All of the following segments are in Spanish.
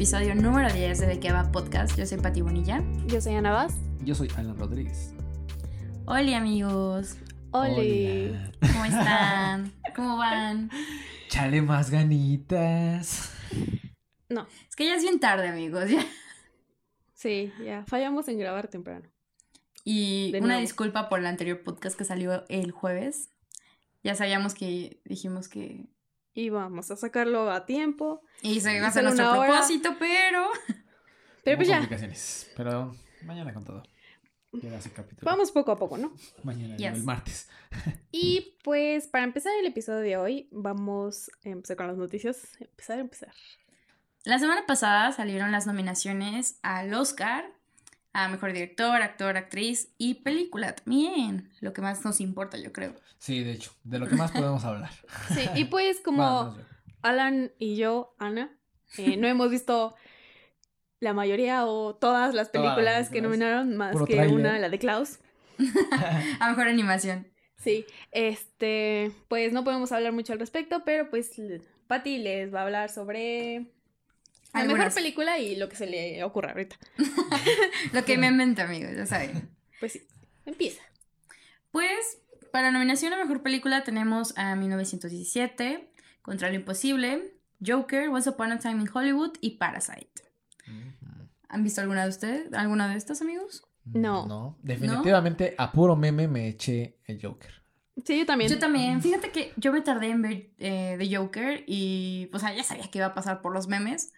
episodio número 10 de De qué va podcast. Yo soy Pati Bonilla. Yo soy Ana Vaz. Yo soy Alan Rodríguez. Hola amigos. Oli. Hola. ¿Cómo están? ¿Cómo van? Chale más ganitas. No, Es que ya es bien tarde, amigos. ya. sí, ya fallamos en grabar temprano. Y De una nuevo. disculpa por el anterior podcast que salió el jueves. Ya sabíamos que dijimos que... Y vamos a sacarlo a tiempo. Y se iba a hacer nuestro hora. propósito, pero... Pero pues ya, Pero mañana con todo. Llega ese capítulo. vamos poco a poco, ¿no? Mañana, Yes. el martes. Y pues para empezar el episodio de hoy, vamos a empezar con las noticias. Empezar, empezar. La semana pasada salieron las nominaciones al Oscar, a Mejor Director, Actor, Actriz y Película también. Lo que más nos importa, yo creo. Sí, de hecho, de lo que más podemos hablar. Sí, y pues como. Alan y yo, Ana, eh, no hemos visto la mayoría o todas las Todas las películas que nominaron, más Puro que una, la de Klaus. A Mejor Animación. Sí, este, pues no podemos hablar mucho al respecto, pero pues Patty les va a hablar sobre la mejor película y lo que se le ocurra ahorita. Lo que me inventa, amigos, ya saben. Pues sí, empieza. Pues, para nominación a Mejor Película tenemos a 1917, Contra lo Imposible, Joker, Once Upon a Time in Hollywood y Parasite. ¿Han visto alguna de ustedes? ¿Alguna de estas, amigos? No. No, definitivamente a puro meme me eché el Joker. Sí, yo también. Yo también. Fíjate que yo me tardé en ver eh, The Joker y, o sea, ya sabía que iba a pasar por los memes.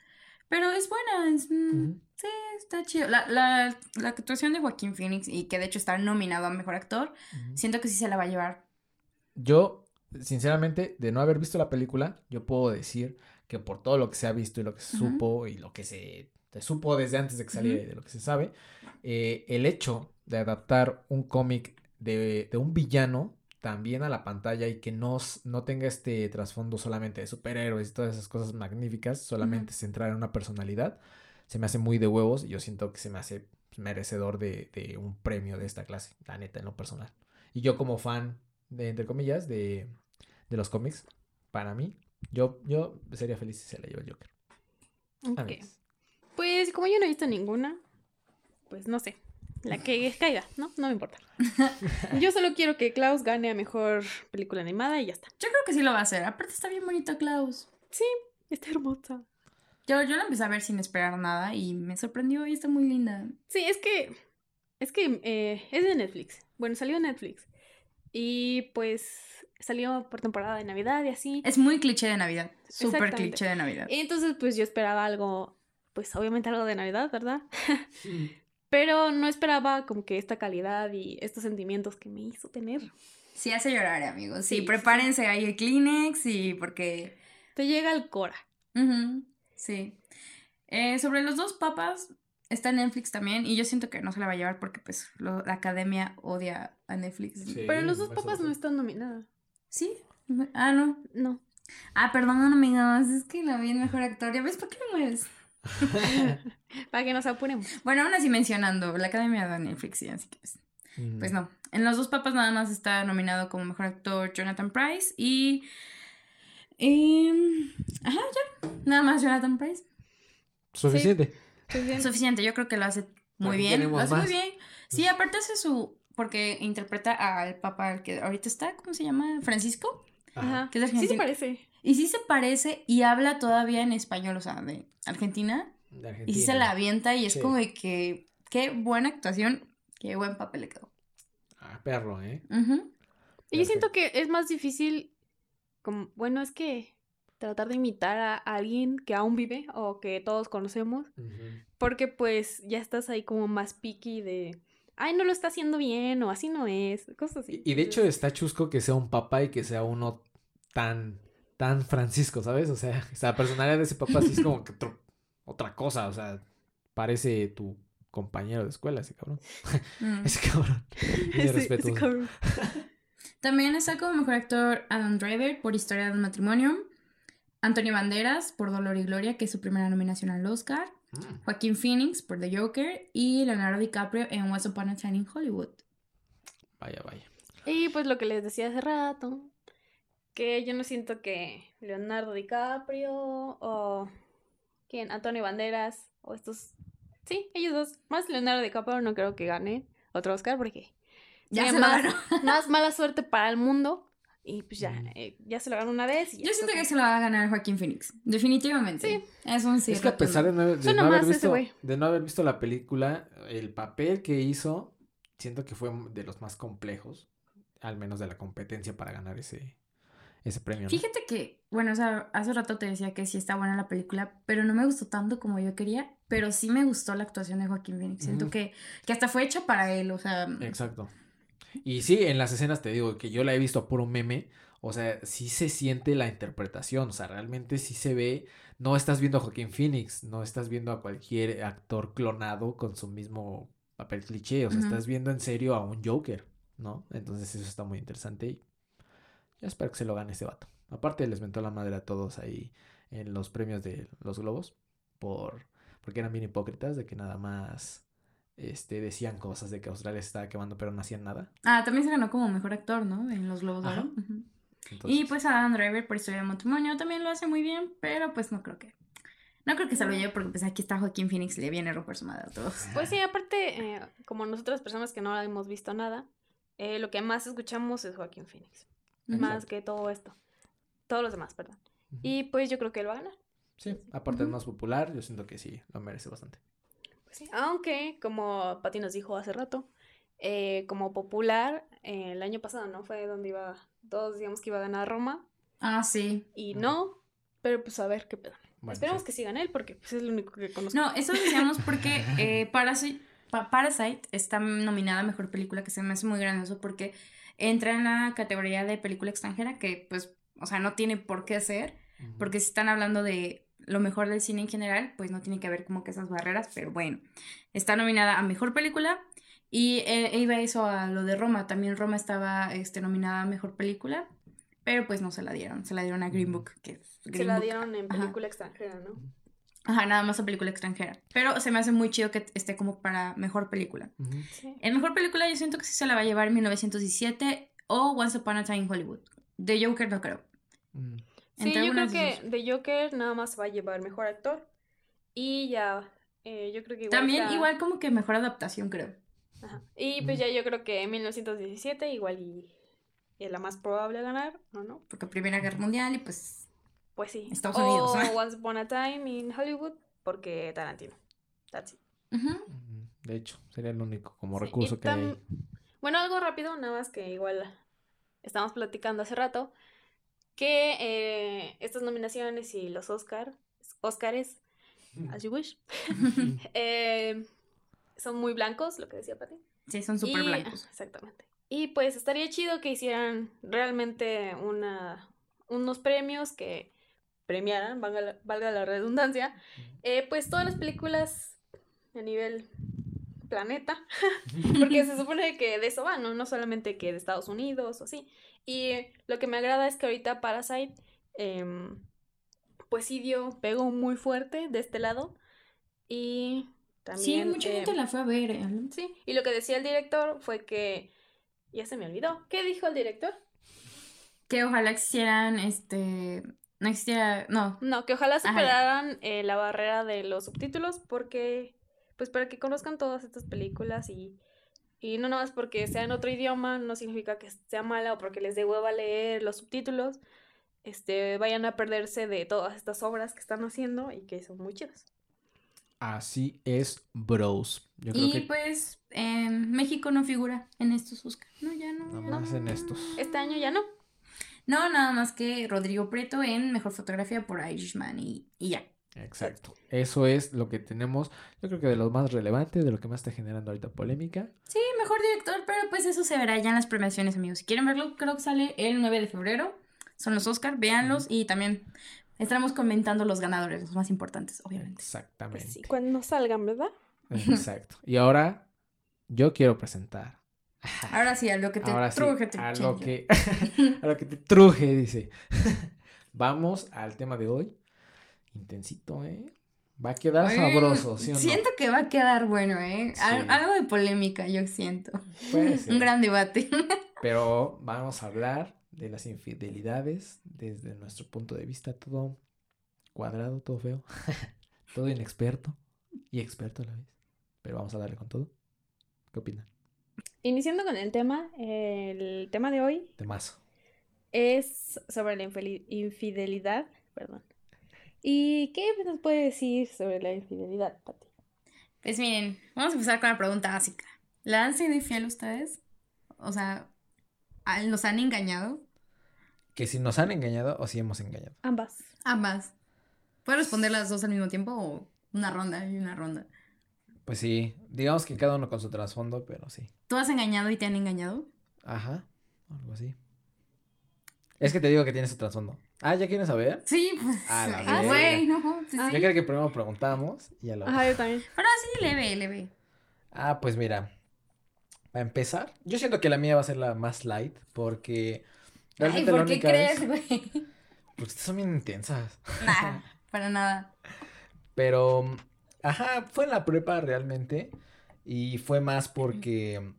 Pero es buena, es, mm, sí, está chido. La, la, la actuación de Joaquín Phoenix y que de hecho está nominado a Mejor Actor, siento que sí se la va a llevar. Yo, sinceramente, de no haber visto la película, yo puedo decir que por todo lo que se ha visto y lo que se supo y lo que se, se supo desde antes de que saliera y de lo que se sabe, eh, el hecho de adaptar un cómic de, de un villano también a la pantalla y que no, no tenga este trasfondo solamente de superhéroes y todas esas cosas magníficas, solamente centrar en una personalidad, se me hace muy de huevos y yo siento que se me hace merecedor de, de un premio de esta clase, la neta, en lo personal. Y yo como fan, de, entre comillas, de, de los cómics, para mí, yo, yo sería feliz si se la lleva el Joker. Pues como yo no he visto ninguna, pues no sé. La que caiga, ¿no? No me importa. Yo solo quiero que Klaus gane a mejor película animada y ya está. Yo creo que sí lo va a hacer. Aparte está bien bonito Klaus. Está hermosa. Yo, yo la empecé a ver sin esperar nada y me sorprendió y está muy linda. Sí, es que. Es que eh, es de Netflix. Bueno, salió en Netflix. Y pues salió por temporada de Navidad y así. Es muy cliché de Navidad. Súper cliché de Navidad. Y entonces, pues yo esperaba algo. Pues obviamente algo de Navidad, ¿verdad? Pero no esperaba como que esta calidad y estos sentimientos que me hizo tener. Sí hace llorar, amigos. Sí, Sí, sí, prepárense ahí el Kleenex y porque... Te llega al Cora. Sí. Eh, sobre los dos papas, está en Netflix también y yo siento que no se la va a llevar porque pues lo- la academia odia a Netflix. Sí. Pero los dos papas no están nominadas. ¿Sí? Ah, no. No. Ah, perdón, amigos. Es que lo vi en Mejor Actor. ¿Ya ves por qué me mueres? Para que nos apuremos. Bueno, aún así mencionando, la academia de Netflix, sí, así que pues... Mm. Pues no. En Los Dos Papas nada más está nominado como mejor actor Jonathan Price y. y- ajá, ya. Nada más Jonathan Price. Suficiente. Pues. Suficiente, yo creo que lo hace muy Aquí bien. Lo hace muy bien. Sí, aparte hace su. Porque interpreta al papa al que ahorita está, ¿cómo se llama? Francisco. Ajá. Que es Sí se argentino. parece. Y sí se parece y habla todavía en español, o sea, de Argentina. De Y sí se la avienta y es Sí. como de que. Qué buena actuación, qué buen papel le quedó. Ah, perro, ¿eh? Ujú. Y yo siento que es más difícil, como, bueno, es que tratar de imitar a alguien que aún vive o que todos conocemos, porque pues ya estás ahí como más picky de, ay, no lo está haciendo bien o así no es, cosas así. Y, y de hecho está chusco que sea un papá y que sea uno tan, tan Francisco, ¿sabes? O sea, la personalidad de ese papá sí es como que otro- otra cosa, o sea, parece tu compañero de escuela ese cabrón. Mm. Ese cabrón. Ese respetuoso. cabrón. También está como mejor actor Adam Driver por Historia de un matrimonio. Antonio Banderas por Dolor y Gloria, que es su primera nominación al Oscar. Mm. Joaquín Phoenix por The Joker. Y Leonardo DiCaprio en Once Upon a Time in Hollywood. Vaya, vaya. Y pues lo que les decía hace rato, que yo no siento que Leonardo DiCaprio o ¿Quién? Antonio Banderas o estos. Sí, ellos dos. Más Leonardo DiCaprio no creo que gane otro Oscar porque. Ya se lo más, más mala suerte para el mundo. Y pues ya, Mm. eh, ya se lo ganó una vez. Y ya Yo siento que se lo va a ganar Joaquín Phoenix. Definitivamente. Sí. Es un sí. es que a pesar de no, de Suena no haber visto, de no haber visto la película, el papel que hizo, siento que fue de los más complejos, al menos de la competencia para ganar ese, ese premio. ¿no? Fíjate que, bueno, o sea, hace rato te decía que sí está buena la película, pero no me gustó tanto como yo quería, pero sí me gustó la actuación de Joaquín Phoenix. Siento que, que hasta fue hecha para él, o sea, Exacto. Y sí, en las escenas te digo que yo la he visto a puro meme, o sea, sí se siente la interpretación, o sea, realmente sí se ve, no estás viendo a Joaquín Phoenix, no estás viendo a cualquier actor clonado con su mismo papel cliché, o sea, estás viendo en serio a un Joker, ¿no? Entonces eso está muy interesante y yo espero que se lo gane ese vato. Aparte les mentó la madre a todos ahí en los premios de los globos por porque eran bien hipócritas de que nada más este decían cosas de que Australia se estaba quemando pero no hacían nada. ah, también se ganó como mejor actor, ¿no? En los Globos de Oro. Y pues Adam Driver por Historia de Matrimonio también lo hace muy bien, pero pues no creo que, no creo que se lo lleve porque pues aquí está Joaquín Phoenix, le viene a romper su madre a todos. Pues sí, aparte, eh, como nosotras personas que no hemos visto nada, eh, lo que más escuchamos es Joaquín Phoenix. Más que todo esto. Todos los demás, perdón. Ujú. Y pues yo creo que él va a ganar. sí, aparte es Ujú. más popular, yo siento que sí, lo merece bastante. Pues sí. Aunque, como Pati nos dijo hace rato, eh, como popular, eh, el año pasado, ¿no? Fue donde iba, todos digamos que iba a ganar Roma. Ah, sí. Y Ujú. no, pero pues a ver qué pedo. Bueno, Esperemos sí. que sí gane él porque pues, es lo único que conozco. No, eso decíamos porque eh, Parasite, Pa- Parasite está nominada a Mejor Película, que se me hace muy grandioso porque entra en la categoría de película extranjera, que pues, o sea, no tiene por qué ser, porque si están hablando de lo mejor del cine en general, pues no tiene que haber como que esas barreras, pero bueno, está nominada a Mejor Película y eh, iba eso a lo de Roma, también Roma estaba este, nominada a Mejor Película, pero pues no se la dieron, se la dieron a Green. Book, que es Se Green la Book. dieron en Ajá. película extranjera, ¿no? Ajá, nada más a película extranjera. Pero se me hace muy chido que esté como para mejor película. Sí. En mejor película yo siento que sí se la va a llevar 1917 o Once Upon a Time in Hollywood. De Joker no creo. Mm. Sí, yo creo que de Joker nada más va a llevar mejor actor. Y ya, eh, yo creo que igual. También igual como que mejor adaptación creo. Ajá. Y pues Ujú. ya yo creo que en 1917 igual y, y es la más probable a ganar, ¿no? ¿no? Porque Primera Guerra Mundial y pues... Pues sí. Estados o Unidos, ¿no? Once Upon a Time in Hollywood porque Tarantino. That's it. De hecho, sería el único como Sí, recurso que hay. Bueno, algo rápido, nada más que igual estábamos platicando hace rato, que eh, estas nominaciones y los Oscar, Oscars, as you wish, eh, son muy blancos, lo que decía Pati. Sí, son súper blancos. Exactamente. Y pues estaría chido que hicieran realmente una, unos premios que premiaran, valga la, valga la redundancia, eh, pues todas las películas a nivel planeta, porque se supone que de eso van, ¿no? No solamente que de Estados Unidos o así. Y lo que me agrada es que ahorita Parasite, em, pues sí dio, pegó muy fuerte de este lado. Y también... sí, mucha em, gente la fue a ver. ¿eh? Sí, y lo que decía el director fue que ya se me olvidó. ¿Qué dijo el director? Que ojalá existieran, este... No existiera... No. No, que ojalá superaran eh, la barrera de los subtítulos porque, pues para que conozcan todas estas películas y, y no nada más porque sea en otro idioma, no significa que sea mala o porque les dé hueva leer los subtítulos, este, vayan a perderse de todas estas obras que están haciendo y que son muy chidas. Así es, bros. Yo creo Y que pues em, México no figura en estos Oscar. No, ya no. nada ya no. más en estos. Este año ya no. No, nada más que Rodrigo Prieto en Mejor Fotografía por Irishman y, y ya. Exacto. Eso es lo que tenemos, yo creo que de lo más relevante, de lo que más está generando ahorita polémica. Sí, mejor director, pero pues eso se verá ya en las premiaciones, amigos. Si quieren verlo, creo que sale el 9 de febrero. Son los Oscar, véanlos y también estaremos comentando los ganadores, los más importantes, obviamente. Exactamente. Pues sí, cuando salgan, ¿verdad? Exacto. Y ahora yo quiero presentar. Ahora sí, a lo que te Ahora sí, truje, te a lo que a lo que te truje, dice. Vamos al tema de hoy. Intensito, ¿eh? Va a quedar sabroso, ¿sí o no? Siento que va a quedar bueno, ¿eh? Sí. Algo de polémica, yo siento. Puede ser. Un gran debate. Pero vamos a hablar de las infidelidades desde nuestro punto de vista, todo cuadrado, todo feo. todo inexperto y experto a la vez. Pero vamos a darle con todo. ¿Qué opinan? Iniciando con el tema, el tema de hoy Temazo. es sobre la infidelidad, perdón. ¿Y qué nos puede decir sobre la infidelidad, Pati? Pues miren, vamos a empezar con la pregunta básica. ¿La han sido infiel ustedes? O sea, ¿a- ¿los han engañado? Que si nos han engañado o si hemos engañado. Ambas. Ambas. ¿Puedes responder las dos al mismo tiempo o una ronda y una ronda? Pues sí, digamos que cada uno con su trasfondo, pero sí. ¿Tú has engañado y te han engañado? Ajá, algo así. Es que te digo que tiene su trasfondo. Ah, ¿ya quieren saber? Sí, pues. Ah, güey, no, sí. Yo creo que primero preguntamos y ya lo... Ajá, yo también. Pero sí, leve, leve. Ah, pues mira, para empezar, yo siento que la mía va a ser la más light porque Ay, realmente la ¿por qué crees, vez- güey? Porque ustedes son bien intensas. Nah, para nada. Pero, ajá, fue en la prepa realmente. Y fue más porque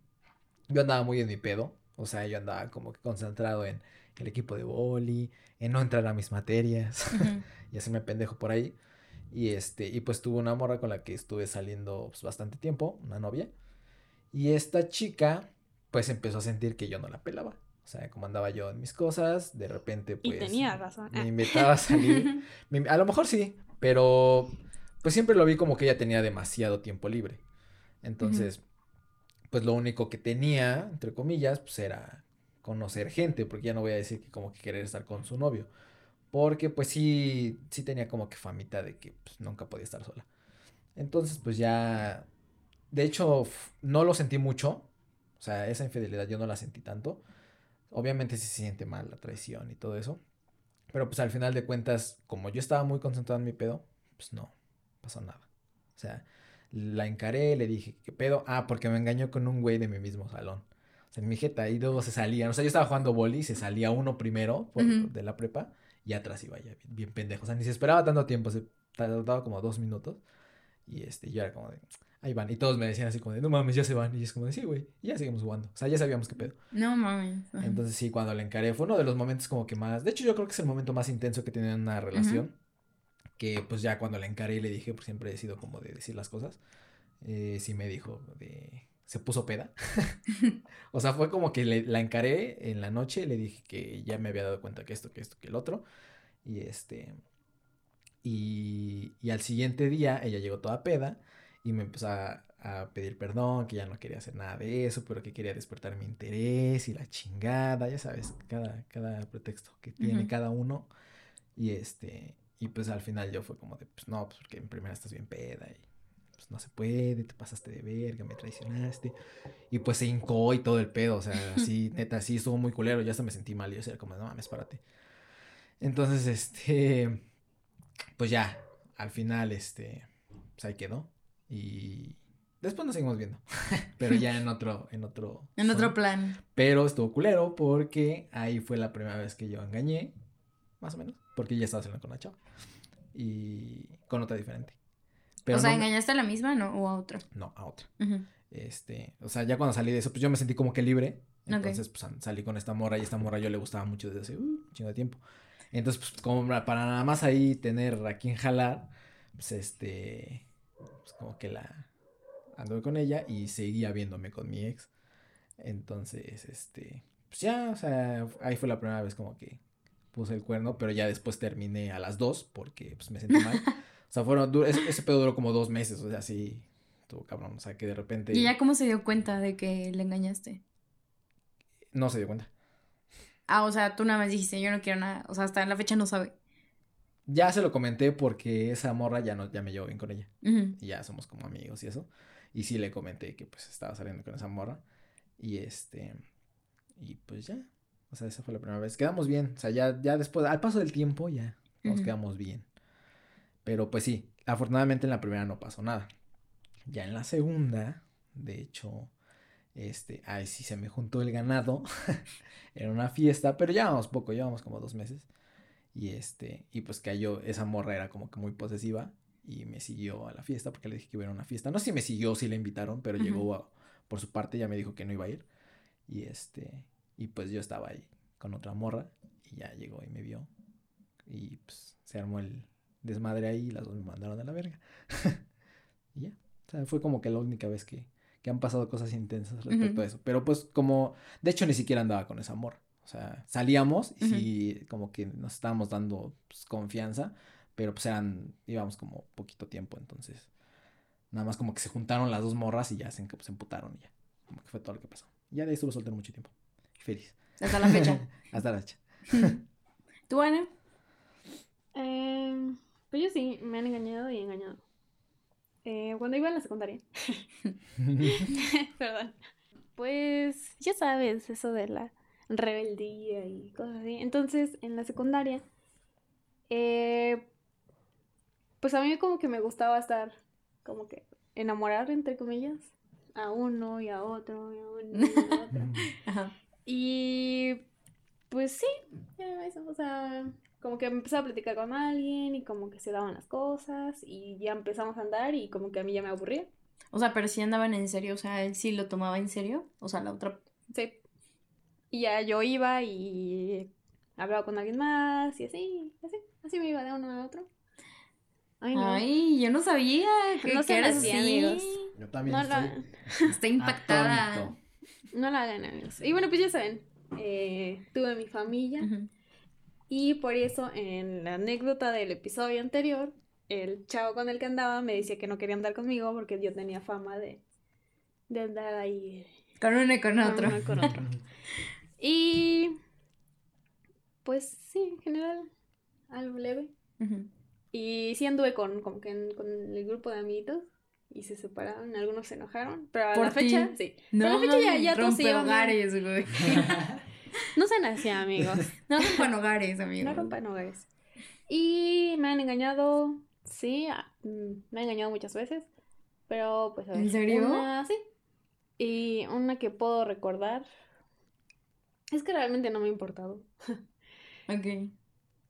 yo andaba muy en mi pedo. O sea, yo andaba como que concentrado en el equipo de boli, en no entrar a mis materias Ujú. y hacerme pendejo por ahí. Y este, y pues tuve una morra con la que estuve saliendo pues, bastante tiempo, una novia. Y esta chica, pues empezó a sentir que yo no la pelaba. O sea, como andaba yo en mis cosas, de repente, Y pues. tenía razón. Me Ah. invitaba a salir. Me- a lo mejor sí, pero pues siempre lo vi como que ella tenía demasiado tiempo libre. Entonces, pues lo único que tenía, entre comillas, pues era conocer gente, porque ya no voy a decir que como que querer estar con su novio. Porque pues sí, sí tenía como que famita de que pues, nunca podía estar sola. Entonces, pues ya, de hecho, no lo sentí mucho. O sea, esa infidelidad yo no la sentí tanto. Obviamente sí se siente mal la traición y todo eso. Pero pues al final de cuentas, como yo estaba muy concentrado en mi pedo, pues no pasó nada. O sea, la encaré, le dije, ¿qué pedo? Ah, porque me engañó con un güey de mi mismo salón. O sea, en mi jeta, y luego se salían. O sea, yo estaba jugando boli, se salía uno primero por- de la prepa y atrás iba ya bien, bien pendejo. O sea, ni se esperaba tanto tiempo, se tardaba como dos minutos. Y este, yo era como de, ahí van. Y todos me decían así como de, no mames, ya se van. Y es como de, sí, güey, y ya seguimos jugando. O sea, ya sabíamos qué pedo. No mames. Entonces sí, cuando la encaré fue uno de los momentos como que más, de hecho yo creo que es el momento más intenso que tiene en una relación, que pues ya cuando la encaré y le dije, pues siempre he sido como de decir las cosas, eh, sí me dijo de, se puso peda, o sea fue como que le- la encaré en la noche le dije que ya me había dado cuenta que esto, que esto, que el otro, y este, y, y al siguiente día ella llegó toda peda y me empezó a, a pedir perdón, que ya no quería hacer nada de eso, pero que quería despertar mi interés y la chingada, ya sabes, cada, cada pretexto que tiene cada uno. Y este, y pues al final yo fue como de, pues no, pues porque en primera estás bien peda y pues no se puede, te pasaste de verga, me traicionaste. Y pues se hincó y todo el pedo, o sea, así, neta, sí, estuvo muy culero, ya hasta me sentí mal, y yo era como, no mames, párate. Entonces, este, pues ya, al final, este, pues ahí quedó. Y después nos seguimos viendo, pero ya en otro, en otro. En otro son. plan. Pero estuvo culero porque ahí fue la primera vez que yo engañé, más o menos, porque ya estaba saliendo con una chava. Y con otra diferente. Pero o sea, no me- ¿engañaste a la misma no, o a otra? No, a otra. Este, o sea, ya cuando salí de eso, pues yo me sentí como que libre. Entonces, pues salí con esta morra y esta morra yo le gustaba mucho desde hace uh, un chingo de tiempo. Entonces, pues como para para nada más ahí tener a quien jalar, pues este, pues como que la anduve con ella y seguía viéndome con mi ex. Entonces, este, pues ya, o sea, ahí fue la primera vez como que puse el cuerno, pero ya después terminé a las dos porque pues me sentí mal. O sea, fueron, du- ese, ese pedo duró como dos meses, o sea, sí, estuvo cabrón, o sea, que de repente ¿Y ella cómo se dio cuenta de que le engañaste? no se dio cuenta. Ah, o sea, tú nada más dijiste, yo no quiero nada. O sea, hasta la fecha no sabe. Ya se lo comenté porque esa morra ya no, ya me llevo bien con ella. Ujú. Y ya somos como amigos y eso. Y sí le comenté que pues estaba saliendo con esa morra. Y este. Y pues ya. O sea, esa fue la primera vez. Quedamos bien. O sea, ya, ya después, al paso del tiempo, ya nos Ujú. quedamos bien. Pero pues sí, afortunadamente en la primera no pasó nada. Ya en la segunda, de hecho, este, ay, sí se me juntó el ganado. Era una fiesta, pero llevábamos poco, llevábamos como dos meses. Y este, y pues cayó, esa morra era como que muy posesiva y me siguió a la fiesta porque le dije que iba a una fiesta. No sé si me siguió si le invitaron, pero Ujú. llegó a- por su parte, ya me dijo que no iba a ir. Y este, y pues yo estaba ahí con otra morra y ya llegó y me vio. Y pues se armó el, desmadre ahí y las dos me mandaron a la verga. y ya. O sea, fue como que la única vez que, que han pasado cosas intensas respecto a eso. Pero pues como, de hecho ni siquiera andaba con ese amor. O sea, salíamos y como que nos estábamos dando pues, confianza, pero pues eran, íbamos como poquito tiempo, entonces nada más como que se juntaron las dos morras y ya se, se emputaron y ya. Como que fue todo lo que pasó. Ya de ahí estuve soltero mucho tiempo. Feliz. Hasta la fecha. Hasta la fecha. ¿Tú, Ana? Eh, pues yo sí, me han engañado y engañado. Eh, cuando iba en la secundaria. Perdón. Pues ya sabes, eso de la rebeldía y cosas así. Entonces, en la secundaria, eh, pues a mí como que me gustaba estar, como que enamorar, entre comillas, a uno y a otro y a uno y a otro. Ajá. Y pues sí, ya eso, o sea, como que empecé a platicar con alguien y como que se daban las cosas y ya empezamos a andar y como que a mí ya me aburría. O sea, pero si andaban en serio, o sea, él sí lo tomaba en serio. O sea, la otra. Sí. Y ya yo iba y hablaba con alguien más y así, así, así me iba de uno a otro. Ay, no. Ay, yo no sabía que, No que eras así, amigos. Yo también No estoy la, Está impactada. atónito. No la hagan, amigos. Y bueno, pues ya saben, eh, tuve mi familia. Y por eso en la anécdota del episodio anterior, el chavo con el que andaba me decía que no quería andar conmigo porque yo tenía fama de, de andar ahí Con uno y con otro. uno con otro. Y pues sí, en general, algo leve. Y sí anduve con, como que en- con el grupo de amiguitos y se separaron, algunos se enojaron, pero a ¿Por la fecha, ti? sí. No, pero a la fecha ya, ya todos se llevan hogares, güey. No sean así, amigos. No rompan hogares, amigo. No rompan hogares. Y me han engañado, sí, ah, mm, me han engañado muchas veces, pero pues a ver, ¿En serio? Una, sí. Y una que puedo recordar, es que realmente no me ha importado. Ok.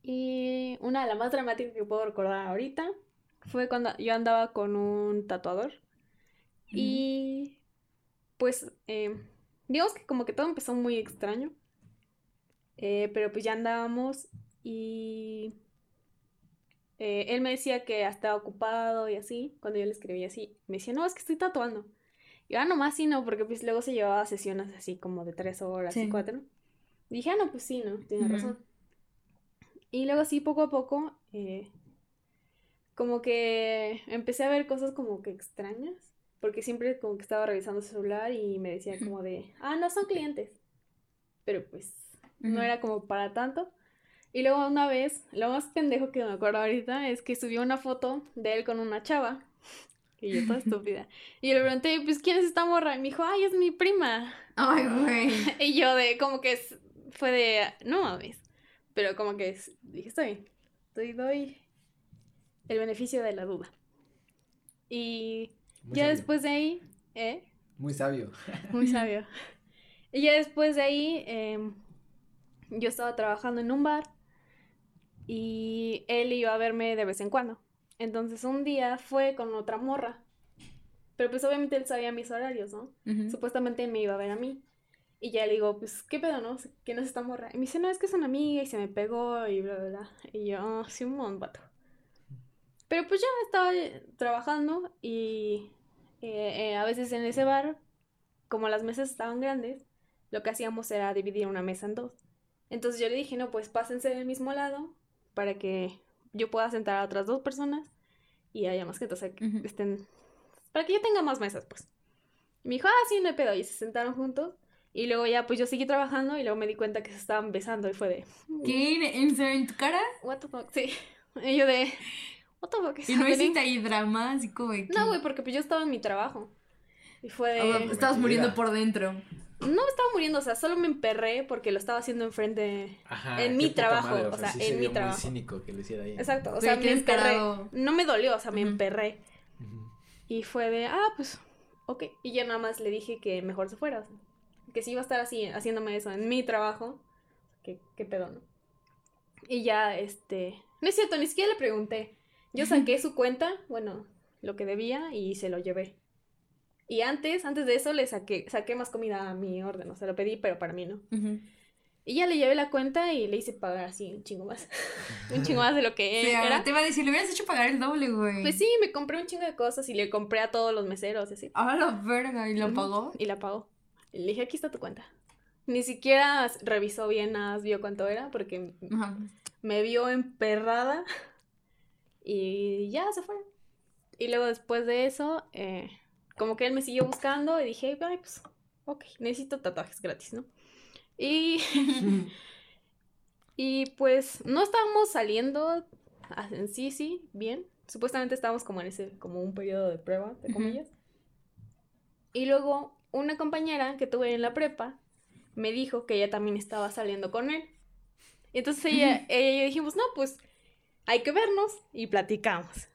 Y una de las más dramáticas que puedo recordar ahorita fue cuando yo andaba con un tatuador. Y pues, eh, digamos que como que todo empezó muy extraño. Eh, pero pues ya andábamos y eh, él me decía que estaba ocupado y así. Cuando yo le escribía así, me decía, no, es que estoy tatuando. Y ah, nomás sí, no, porque pues luego se llevaba sesiones así como de tres horas y cuatro. Y dije, ah, no, pues sí, no, tienes Ujú. razón. Y luego así poco a poco, eh, como que empecé a ver cosas como que extrañas, porque siempre como que estaba revisando su celular y me decía como de, ah, no son clientes. Pero pues no era como para tanto. Y luego una vez, lo más pendejo que me acuerdo ahorita es que subió una foto de él con una chava. Y yo toda estúpida. Y yo le pregunté, pues, ¿quién es esta morra? Y me dijo, ay, es mi prima. Ay, güey. Y yo de, como que fue de, no mames. Pero como que dije, está bien. Doy, doy el beneficio de la duda. Y Muy ya sabio. después de ahí, ¿eh? Muy sabio. Muy sabio. Y ya después de ahí, em, yo estaba trabajando en un bar y él iba a verme de vez en cuando. Entonces un día fue con otra morra. Pero pues obviamente él sabía mis horarios, ¿no? Supuestamente me iba a ver a mí. Y ya le digo, pues, ¿qué pedo, no? ¿Quién es esta morra? Y me dice, no, es que es una amiga y se me pegó y bla, bla, bla. Y yo, "Ah, sí, un mon, vato. Pero pues ya estaba eh, trabajando y eh, eh, a veces en ese bar, como las mesas estaban grandes, lo que hacíamos era dividir una mesa en dos. Entonces yo le dije, no, pues pásense del mismo lado para que yo pueda sentar a otras dos personas y haya más que Ujú. estén... Para que yo tenga más mesas, pues. Y me dijo, ah, sí, no hay pedo. Y se sentaron juntos. Y luego ya, pues yo seguí trabajando y luego me di cuenta que se estaban besando y fue de, ¿Qué? ¿En tu cara? what the fuck, sí. Y yo de, what the fuck is Y no happening?" hiciste ahí drama, así como de que- No, güey, porque pues yo estaba en mi trabajo. Y fue de... O sea, estabas muriendo por dentro. No me estaba muriendo, o sea, solo me emperré porque lo estaba haciendo enfrente. Ajá, En qué mi poca trabajo, madre, o sea, sí en mi trabajo. muy cínico que lo hiciera ahí. Exacto, o Güey, sea, qué me emperré. descarado. No me dolió, o sea, me Ujú. emperré. Ujú. Y fue de, ah, pues, ok. Y yo nada más le dije que mejor se fuera. o sea, que si iba a estar así, haciéndome eso en mi trabajo, que qué pedo, ¿no? Y ya, este... No es cierto, ni siquiera le pregunté. Yo saqué su cuenta, bueno, lo que debía, y se lo llevé. Y antes, antes de eso, le saqué, saqué más comida a mi orden. O sea, lo pedí, pero para mí no. Y ya le llevé la cuenta y le hice pagar así un chingo más. un chingo más de lo que Sí, era. ahora te iba a decir, le hubieras hecho pagar el doble, güey. Pues sí, me compré un chingo de cosas y le compré a todos los meseros y así. A la verga, ¿y lo pagó? Y la pagó. Y le dije, aquí está tu cuenta. Ni siquiera revisó bien, nada vio cuánto era porque Ajá. me vio emperrada y ya se fue. Y luego después de eso, eh, como que él me siguió buscando y dije, ay, pues, ok, necesito tatuajes gratis, ¿no? Y, y pues no estábamos saliendo en sí, sí, bien. Supuestamente estábamos como en ese, como un periodo de prueba, Ujú. comillas. Y luego una compañera que tuve en la prepa me dijo que ella también estaba saliendo con él. Y entonces ella, ella y yo dijimos, no, pues hay que vernos y platicamos.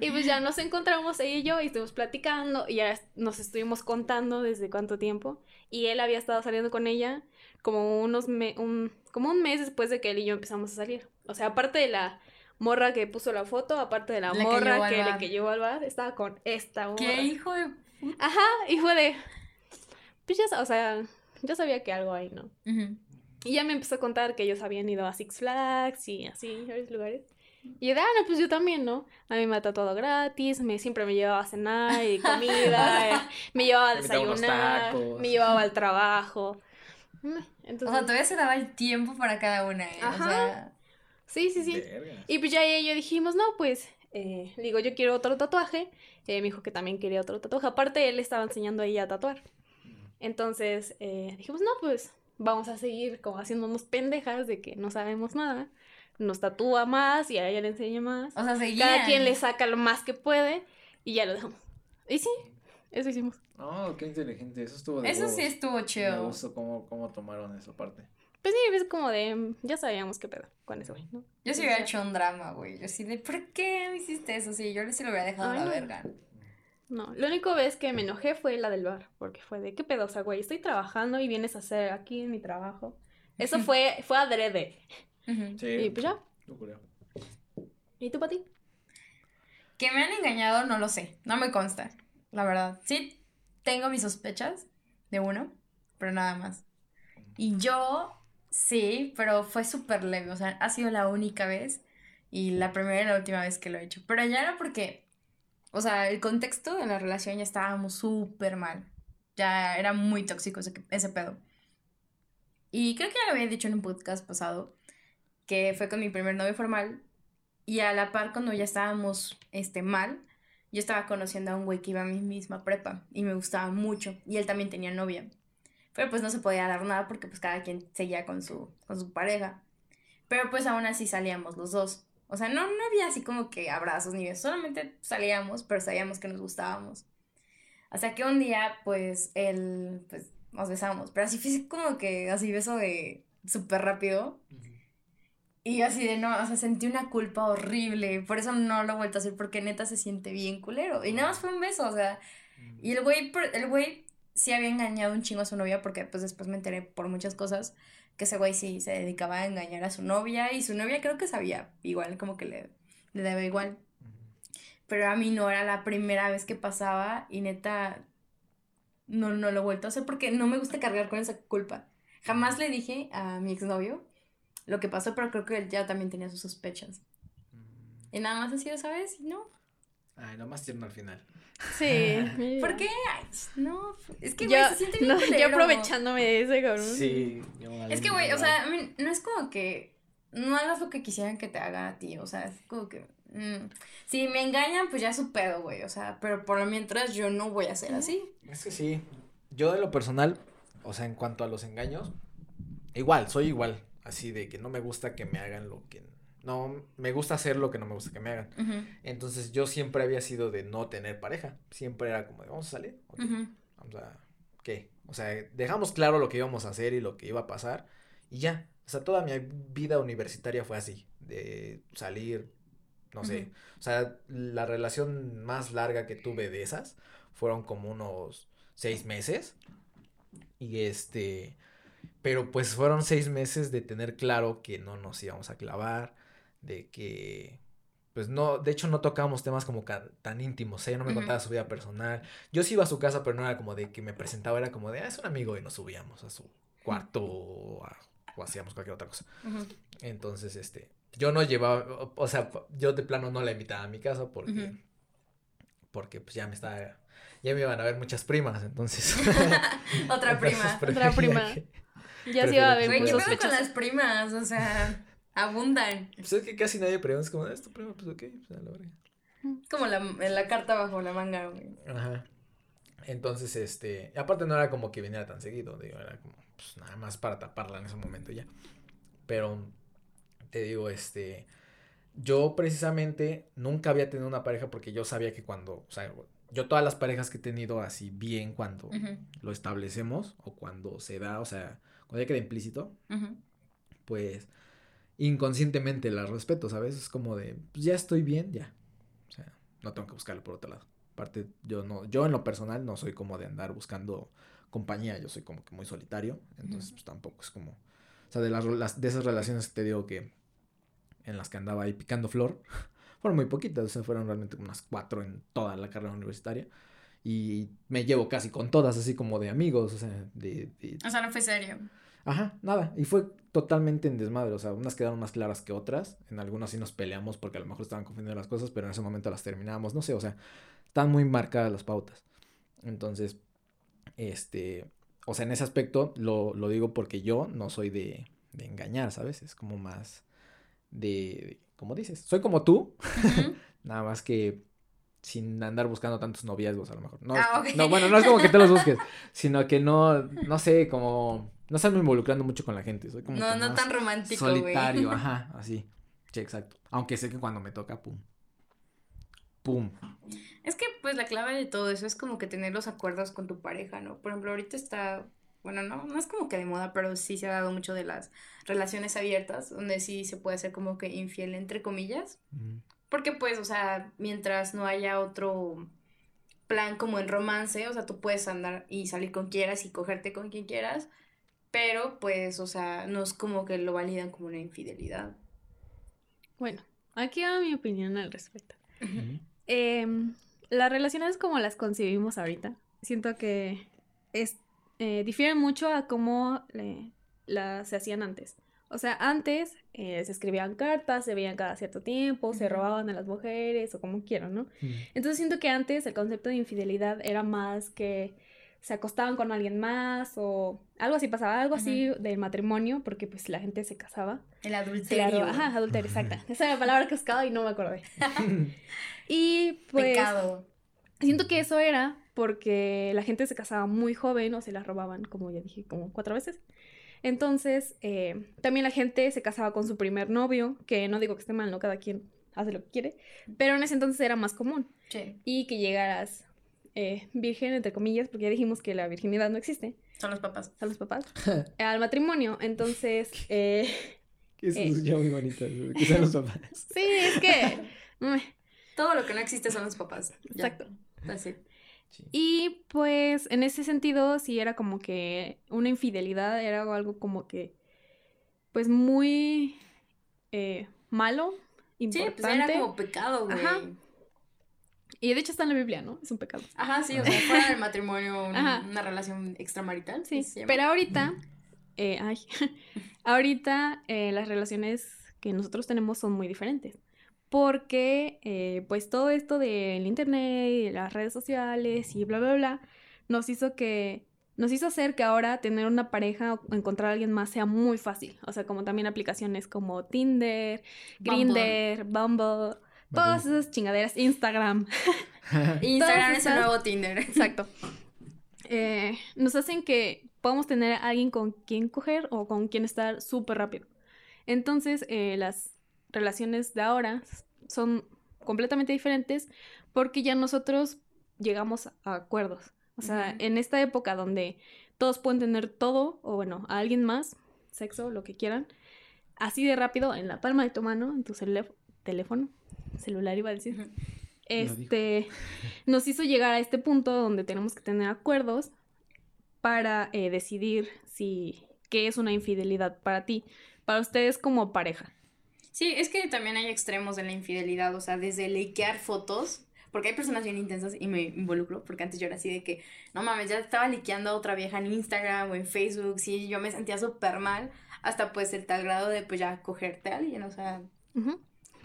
Y pues ya nos encontramos ella y yo y estuvimos platicando y ya nos estuvimos contando desde cuánto tiempo. Y él había estado saliendo con ella como unos me- un, como un mes después de que él y yo empezamos a salir. O sea, aparte de la morra que puso la foto, aparte de la, La que morra llevó al que, bar. que llevó al bar, estaba con esta morra. ¿Qué hijo de...? Ajá, fue de... Pues ya, o sea, yo sabía que algo hay, ¿no? Y ya me empezó a contar que ellos habían ido a Six Flags y así, varios lugares. Y yo de, ah, no, pues yo también, ¿no? A mí me ha todo gratis, me, siempre me llevaba a cenar y comida, eh, me llevaba a desayunar, me llevaba al trabajo. Mm, O Entonces, sea, todavía se daba el tiempo para cada una, ¿eh? O Ajá. sea... sí, sí, sí. Verga. Y pues ya ella y yo dijimos, no, pues, eh, digo, yo quiero otro tatuaje. Ella me dijo que también quería otro tatuaje. Aparte, él le estaba enseñando a ella a tatuar. Entonces eh, dijimos, no, pues vamos a seguir como haciéndonos pendejas de que no sabemos nada. Nos tatúa más y a ella le enseña más. O sea, seguían. Cada quien le saca lo más que puede y ya lo dejamos. Y sí, eso hicimos. No, qué inteligente. Eso estuvo de Eso sí huevos. estuvo Me chido. gustó cómo, cómo tomaron esa parte. Pues sí, es como de, ya sabíamos qué pedo con ese güey, ¿no? Yo sí hubiera hecho un drama, güey. Yo sí de, ¿por qué me hiciste eso? Sí, yo sí lo hubiera dejado a Ay, la no. verga. No, la única vez que me enojé fue la del bar, porque fue de, ¿qué pedo? O sea, güey, estoy trabajando y vienes a hacer aquí mi trabajo. Eso fue, fue adrede. Ujú. Sí. Y pues ya. Creo. ¿Y tú, Pati? Que me han engañado, no lo sé. No me consta, la verdad. Sí, tengo mis sospechas de uno, pero nada más. Y yo, sí, pero fue súper leve. O sea, ha sido la única vez y la primera y la última vez que lo he hecho. Pero ya era porque, o sea, el contexto de la relación ya estábamos súper mal. Ya era muy tóxico ese, ese pedo. Y creo que ya lo había dicho en un podcast pasado, que fue con mi primer novio formal. Y a la par, cuando ya estábamos este, mal, yo estaba conociendo a un güey que iba a mi misma prepa y me gustaba mucho. Y él también tenía novia. Pero pues no se podía dar nada porque pues cada quien seguía con su, con su pareja. Pero pues aún así salíamos los dos. O sea, no, no había así como que abrazos ni besos, solamente salíamos, pero sabíamos que nos gustábamos. Hasta que un día, pues, él, pues, nos besamos. Pero así fue como que, así beso de súper rápido. Y así de no, o sea, sentí una culpa horrible. Por eso no lo he vuelto a hacer, porque neta se siente bien culero. Y nada más fue un beso, o sea. Y el güey, por- el güey sí había engañado un chingo a su novia, porque pues después me enteré por muchas cosas que ese güey sí se dedicaba a engañar a su novia. Y su novia creo que sabía, igual, como que le, le daba igual. Pero a mí no era la primera vez que pasaba y neta no, no lo he vuelto a hacer porque no me gusta cargar con esa culpa. Jamás le dije a mi exnovio lo que pasó, pero creo que él ya también tenía sus sospechas. Y nada más ha sido esa vez, no. Ay, lo más tierno al final. Sí. ¿Por qué? Ay, no, es que, Yo, güey, se siente bien no, yo aprovechándome de ese cabrón. Sí. Es que, güey, o sea, a mí no es como que no hagas lo que quisieran que te haga a ti, o sea, es como que... mm, si me engañan, pues ya es su pedo, güey, o sea, pero por lo mientras yo no voy a ser así. Es que sí. Yo de lo personal, o sea, en cuanto a los engaños, igual, soy igual. Así de que no me gusta que me hagan lo que... No, me gusta hacer lo que no me gusta que me hagan. Ujú, Entonces yo siempre había sido de no tener pareja. Siempre era como de, vamos a salir. Ok, ujú. Vamos a... ¿Qué? O sea, dejamos claro lo que íbamos a hacer y lo que iba a pasar. Y ya. O sea, toda mi vida universitaria fue así. De salir, no sé. Ujú. O sea, la relación más larga que tuve de esas fueron como unos seis meses. Y este... Pero pues fueron seis meses de tener claro que no nos íbamos a clavar, de que pues no, de hecho no tocábamos temas como tan íntimos, ella no me contaba su vida personal. Yo sí iba a su casa, pero no era como de que me presentaba, era como de, ah, es un amigo y nos subíamos a su cuarto o a o hacíamos cualquier otra cosa. Entonces, este, yo no llevaba, o sea, yo de plano no la invitaba a mi casa porque, porque pues ya me estaba, ya me iban a ver muchas primas, entonces. otra prima, otra prima. Ya se iba a ver ¿Qué con las primas? O sea, abundan. Pues es que casi nadie pregunta, es como, ¿es tu prima? Pues ok, pues a la verdad. Es como la, la carta bajo la manga, güey. Ajá. Entonces, este, aparte no era como que viniera tan seguido, digo, era como, pues nada más para taparla en ese momento ya. Pero, te digo, este, yo precisamente nunca había tenido una pareja porque yo sabía que cuando, o sea, yo todas las parejas que he tenido así bien cuando lo establecemos o cuando se da, o sea, cuando ya queda implícito, pues inconscientemente las respeto, ¿sabes? Es como de, pues ya estoy bien, ya. O sea, no tengo que buscarlo por otro lado. Aparte, yo no, yo en lo personal no soy como de andar buscando compañía, yo soy como que muy solitario, entonces pues tampoco es como, o sea, de las, de esas relaciones que te digo que en las que andaba ahí picando flor, fueron muy poquitas, o sea, fueron realmente unas cuatro en toda la carrera universitaria. Y me llevo casi con todas, así como de amigos, o sea, de... O sea, no fue serio. Ajá, nada. Y fue totalmente en desmadre. O sea, unas quedaron más claras que otras. En algunas sí nos peleamos porque a lo mejor estaban confundiendo las cosas, pero en ese momento las terminamos. No sé, o sea, están muy marcadas las pautas. Entonces, este, o sea, en ese aspecto lo, lo digo porque yo no soy de, de, engañar, ¿sabes? Es como más de, como dices, soy como tú, nada más que sin andar buscando tantos noviazgos a lo mejor. No, ah, no, bueno, no es como que te los busques, sino que no, no sé, como, no estarme involucrando mucho con la gente. Soy como no, no tan romántico, Solitario, ajá, así. Sí, exacto. Aunque sé que cuando me toca, pum. Pum. Es que pues la clave de todo eso es como que tener los acuerdos con tu pareja, ¿no? Por ejemplo, ahorita está, bueno, no, no es como que de moda, pero sí se ha dado mucho de las relaciones abiertas, donde sí se puede ser como que infiel, entre comillas. Porque pues, o sea, mientras no haya otro plan como el romance, o sea, tú puedes andar y salir con quieras y cogerte con quien quieras, pero pues, o sea, no es como que lo validan como una infidelidad. Bueno, aquí va mi opinión al respecto. Em, las relaciones como las concebimos ahorita, siento que es, eh, difieren mucho a cómo las se hacían antes. O sea, antes eh, se escribían cartas, se veían cada cierto tiempo, se robaban a las mujeres o como quieran, ¿no? Entonces siento que antes el concepto de infidelidad era más que se acostaban con alguien más o algo así pasaba, algo así del matrimonio, porque pues la gente se casaba. El adulterio. ajá, adulterio, exacta. Esa era la palabra que buscaba y no me acordé. y pues... Pecado. Siento que eso era porque la gente se casaba muy joven o se la robaban, como ya dije, como cuatro veces. Entonces, eh, también la gente se casaba con su primer novio, que no digo que esté mal, ¿no? Cada quien hace lo que quiere, pero en ese entonces era más común. Sí. Y que llegaras eh, virgen, entre comillas, porque ya dijimos que la virginidad no existe. Son los papás. Son los papás. al matrimonio, entonces... Eh, que eso es ya muy bonito, que sean los papás. sí, es que... Todo lo que no existe son los papás. Exacto. Así. Y pues en ese sentido sí era como que una infidelidad era algo como que pues muy eh, malo, importante. Sí, pues era como pecado, güey. Ajá. Y de hecho está en la Biblia, ¿no? Es un pecado. Ajá, sí, o sea, fuera del matrimonio, una relación extramarital. Sí, pero ahorita, eh, ay, ahorita eh, las relaciones que nosotros tenemos son muy diferentes. Porque, eh, pues, todo esto del internet y las redes sociales y bla, bla, bla, nos hizo que, nos hizo hacer que ahora tener una pareja o encontrar a alguien más sea muy fácil. O sea, como también aplicaciones como Tinder, Grindr, Bumble Todas esas chingaderas. Instagram. Instagram es el nuevo Tinder. Exacto. Eh, nos hacen que podamos tener a alguien con quien coger o con quien estar súper rápido. Entonces, eh, las relaciones de ahora son completamente diferentes porque ya nosotros llegamos a acuerdos. O sea, en esta época donde todos pueden tener todo, o bueno, a alguien más, sexo, lo que quieran, así de rápido, en la palma de tu mano, en tu teléfono, celular iba a decir, este, nos hizo llegar a este punto donde tenemos que tener acuerdos para eh, decidir si qué es una infidelidad para ti, para ustedes como pareja. Sí, es que también hay extremos de la infidelidad, o sea, desde likear fotos, porque hay personas bien intensas y me involucro, porque antes yo era así de que, no mames, ya estaba liqueando a otra vieja en Instagram o en Facebook, sí, yo me sentía súper mal, hasta pues el tal grado de pues ya cogerte a alguien, o sea...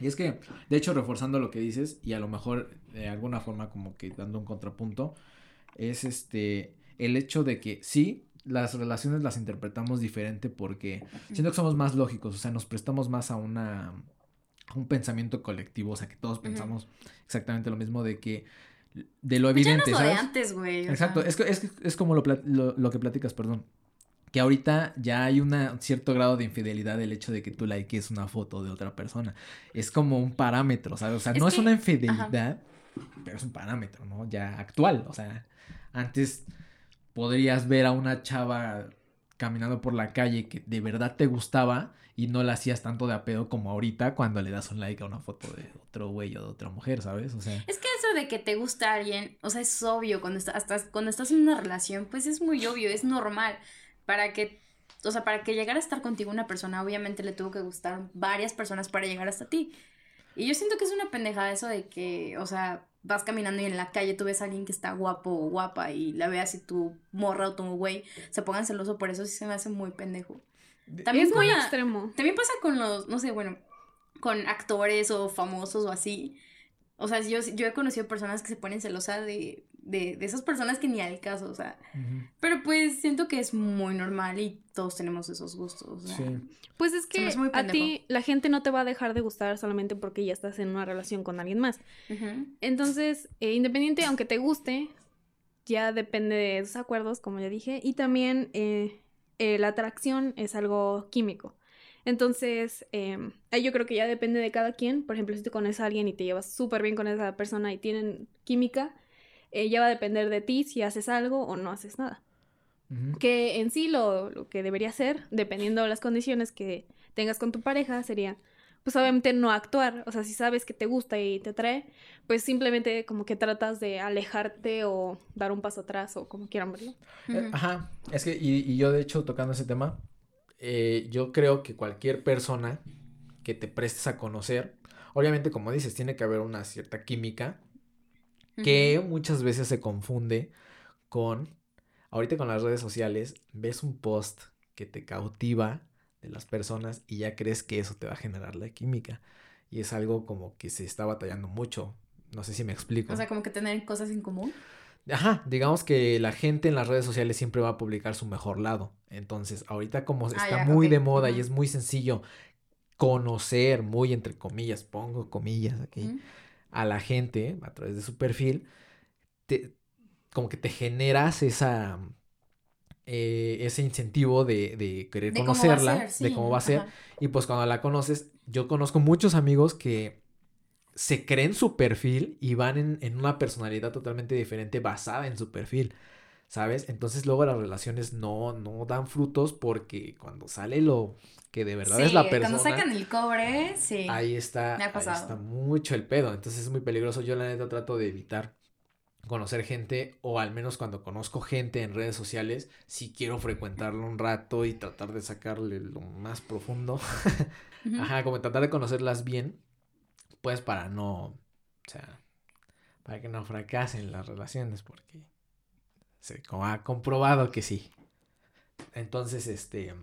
Y es que, de hecho, reforzando lo que dices, y a lo mejor de alguna forma como que dando un contrapunto, es este, el hecho de que sí, las relaciones las interpretamos diferente porque siento que somos más lógicos, o sea, nos prestamos más a una un pensamiento colectivo, o sea, que todos pensamos exactamente lo mismo de que de lo pues evidente, ¿sabes? antes, güey. Exacto, es, es, es como lo, lo, que platicas, perdón. Que ahorita ya hay un cierto grado de infidelidad el hecho de que tú likes una foto de otra persona. Es como un parámetro, ¿sabes? O sea, no es una infidelidad, pero es un parámetro, ¿no? Ya actual. O sea, antes podrías ver a una chava caminando por la calle que de verdad te gustaba y no la hacías tanto de apedo como ahorita cuando le das un like a una foto de otro güey o de otra mujer, ¿sabes? O sea. Es que eso de que te gusta alguien, o sea, es obvio cuando estás, cuando estás en una relación, pues es muy obvio, es normal. Para que, o sea, para que llegara a estar contigo una persona, obviamente le tuvo que gustar varias personas para llegar hasta ti. Y yo siento que es una pendejada eso de que, o sea, vas caminando y en la calle tú ves a alguien que está guapo o guapa y la veas y tu morra o tu güey se pongan celoso por eso sí se me hace muy pendejo. También es muy extremo. También pasa con los, no sé, bueno, con actores o famosos o así. O sea, yo, yo he conocido personas que se ponen celosas de, de, de esas personas que ni al caso, o sea. Pero pues siento que es muy normal y todos tenemos esos gustos. sí. Pues es que a ti la gente no te va a dejar de gustar solamente porque ya estás en una relación con alguien más. Entonces, eh, independiente, aunque te guste, ya depende de esos acuerdos, como ya dije. Y también eh, eh, la atracción es algo químico. Entonces, em, yo creo que ya depende de cada quien. Por ejemplo, si tú conoces a alguien y te llevas súper bien con esa persona y tienen química, eh, ya va a depender de ti si haces algo o no haces nada. Que en sí lo, lo, que debería hacer, dependiendo de las condiciones que tengas con tu pareja, sería, pues obviamente no actuar. O sea, si sabes que te gusta y te atrae, pues simplemente como que tratas de alejarte o dar un paso atrás o como quieran verlo. Eh, ajá, es que, y, y, yo de hecho tocando ese tema, eh, yo creo que cualquier persona que te prestes a conocer, obviamente como dices, tiene que haber una cierta química que muchas veces se confunde con, ahorita con las redes sociales, ves un post que te cautiva de las personas y ya crees que eso te va a generar la química. Y es algo como que se está batallando mucho. No sé si me explico. O sea, como que tener cosas en común. Ajá, digamos que la gente en las redes sociales siempre va a publicar su mejor lado. Entonces, ahorita como ah, está muy de moda y es muy sencillo conocer, muy entre comillas, pongo comillas aquí, a la gente a través de su perfil, te, como que te generas esa, eh, ese incentivo de, de querer conocerla, de cómo va a ser. Y pues cuando la conoces, yo conozco muchos amigos que se creen su perfil y van en, en, una personalidad totalmente diferente basada en su perfil, ¿sabes? Entonces luego las relaciones no, no dan frutos porque cuando sale lo que de verdad es la persona. Cuando sacan el cobre, sí. Ahí está, ahí está mucho el pedo. Entonces es muy peligroso. Yo la neta trato de evitar conocer gente o al menos cuando conozco gente en redes sociales, si quiero frecuentarlo un rato y tratar de sacarle lo más profundo. Ajá, como tratar de conocerlas bien, pues para no, o sea, para que no fracasen las relaciones porque se ha comprobado que sí. Entonces, este,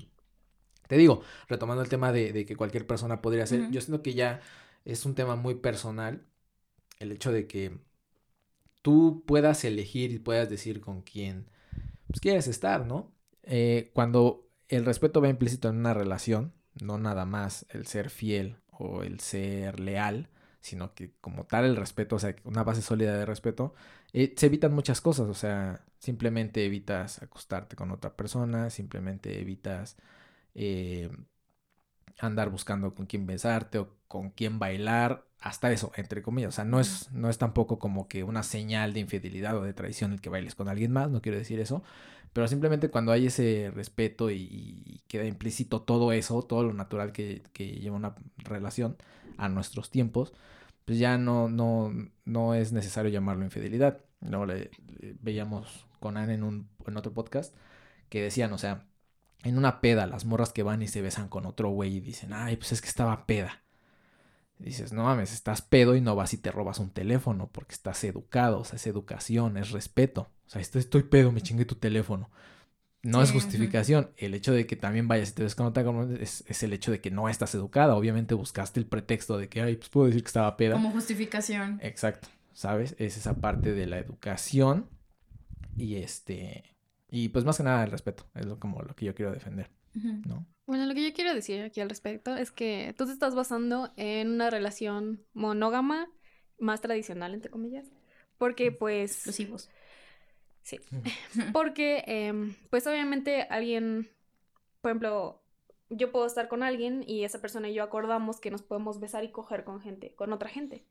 te digo, retomando el tema de, que cualquier persona podría hacer, yo siento que ya es un tema muy personal el hecho de que tú puedas elegir y puedas decir con quién pues, quieres estar, ¿no? Eh, cuando el respeto va implícito en una relación, no nada más el ser fiel o el ser leal, sino que como tal el respeto, o sea, una base sólida de respeto, eh, se evitan muchas cosas, o sea, simplemente evitas acostarte con otra persona, simplemente evitas eh, andar buscando con quién besarte o con quién bailar, hasta eso, entre comillas. O sea, no es, no es tampoco como que una señal de infidelidad o de traición el que bailes con alguien más, no quiero decir eso, pero simplemente cuando hay ese respeto y, queda implícito todo eso, todo lo natural que, lleva una relación a nuestros tiempos, pues ya no, no, no es necesario llamarlo infidelidad. Luego le, veíamos con Anne en, un, en otro podcast que decían, o sea, en una peda, las morras que van y se besan con otro güey y dicen, ay, pues es que estaba peda. Dices, no mames, estás pedo y no vas y te robas un teléfono porque estás educado, o sea, es educación, es respeto. O sea, estoy, estoy pedo, me chingue tu teléfono. No es justificación. El hecho de que también vayas y te ves con otra es, es el hecho de que no estás educada. Obviamente buscaste el pretexto de que, ay, pues puedo decir que estaba peda. Como justificación. Exacto, ¿sabes? Es esa parte de la educación y este... Y pues más que nada el respeto, es lo, como lo que yo quiero defender, ¿no? Bueno, lo que yo quiero decir aquí al respecto es que tú te estás basando en una relación monógama más tradicional, entre comillas, porque pues... Exclusivos. Sí, porque em, pues obviamente alguien, por ejemplo, yo puedo estar con alguien y esa persona y yo acordamos que nos podemos besar y coger con gente, con otra gente.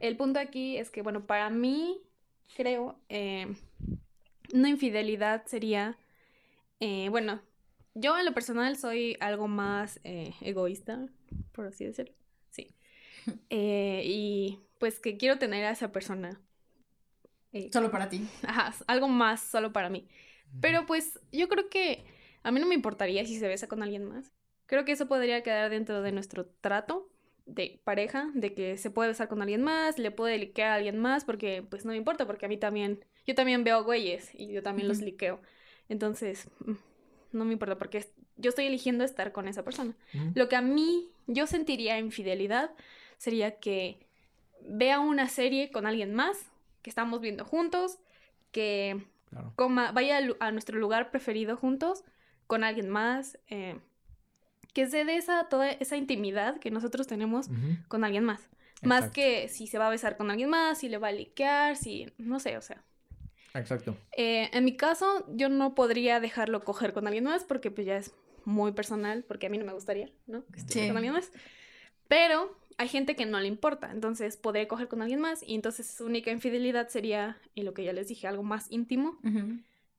El punto aquí es que, bueno, para mí, creo, eh, una infidelidad sería, eh, bueno, yo en lo personal soy algo más eh, egoísta, por así decirlo. Sí. Eh, y pues que quiero tener a esa persona. Eh, solo para ti. Ajá, algo más solo para mí. Pero pues yo creo que a mí no me importaría si se besa con alguien más. Creo que eso podría quedar dentro de nuestro trato de pareja, de que se puede besar con alguien más, le puede liquear a alguien más, porque pues no me importa, porque a mí también, yo también veo güeyes y yo también los liqueo. Entonces, mm, no me importa porque yo estoy eligiendo estar con esa persona. Lo que a mí yo sentiría infidelidad sería que vea una serie con alguien más, que estamos viendo juntos, que coma, vaya a nuestro lugar preferido juntos con alguien más, eh, que se dé esa, toda esa intimidad que nosotros tenemos con alguien más. Más que si se va a besar con alguien más, si le va a liquear, si, no sé, o sea, Exacto. Eh, en mi caso, yo no podría dejarlo coger con alguien más porque pues ya es muy personal, porque a mí no me gustaría, ¿no? Que esté con alguien más. Pero hay gente que no le importa, entonces podría coger con alguien más y entonces su única infidelidad sería, y lo que ya les dije, algo más íntimo,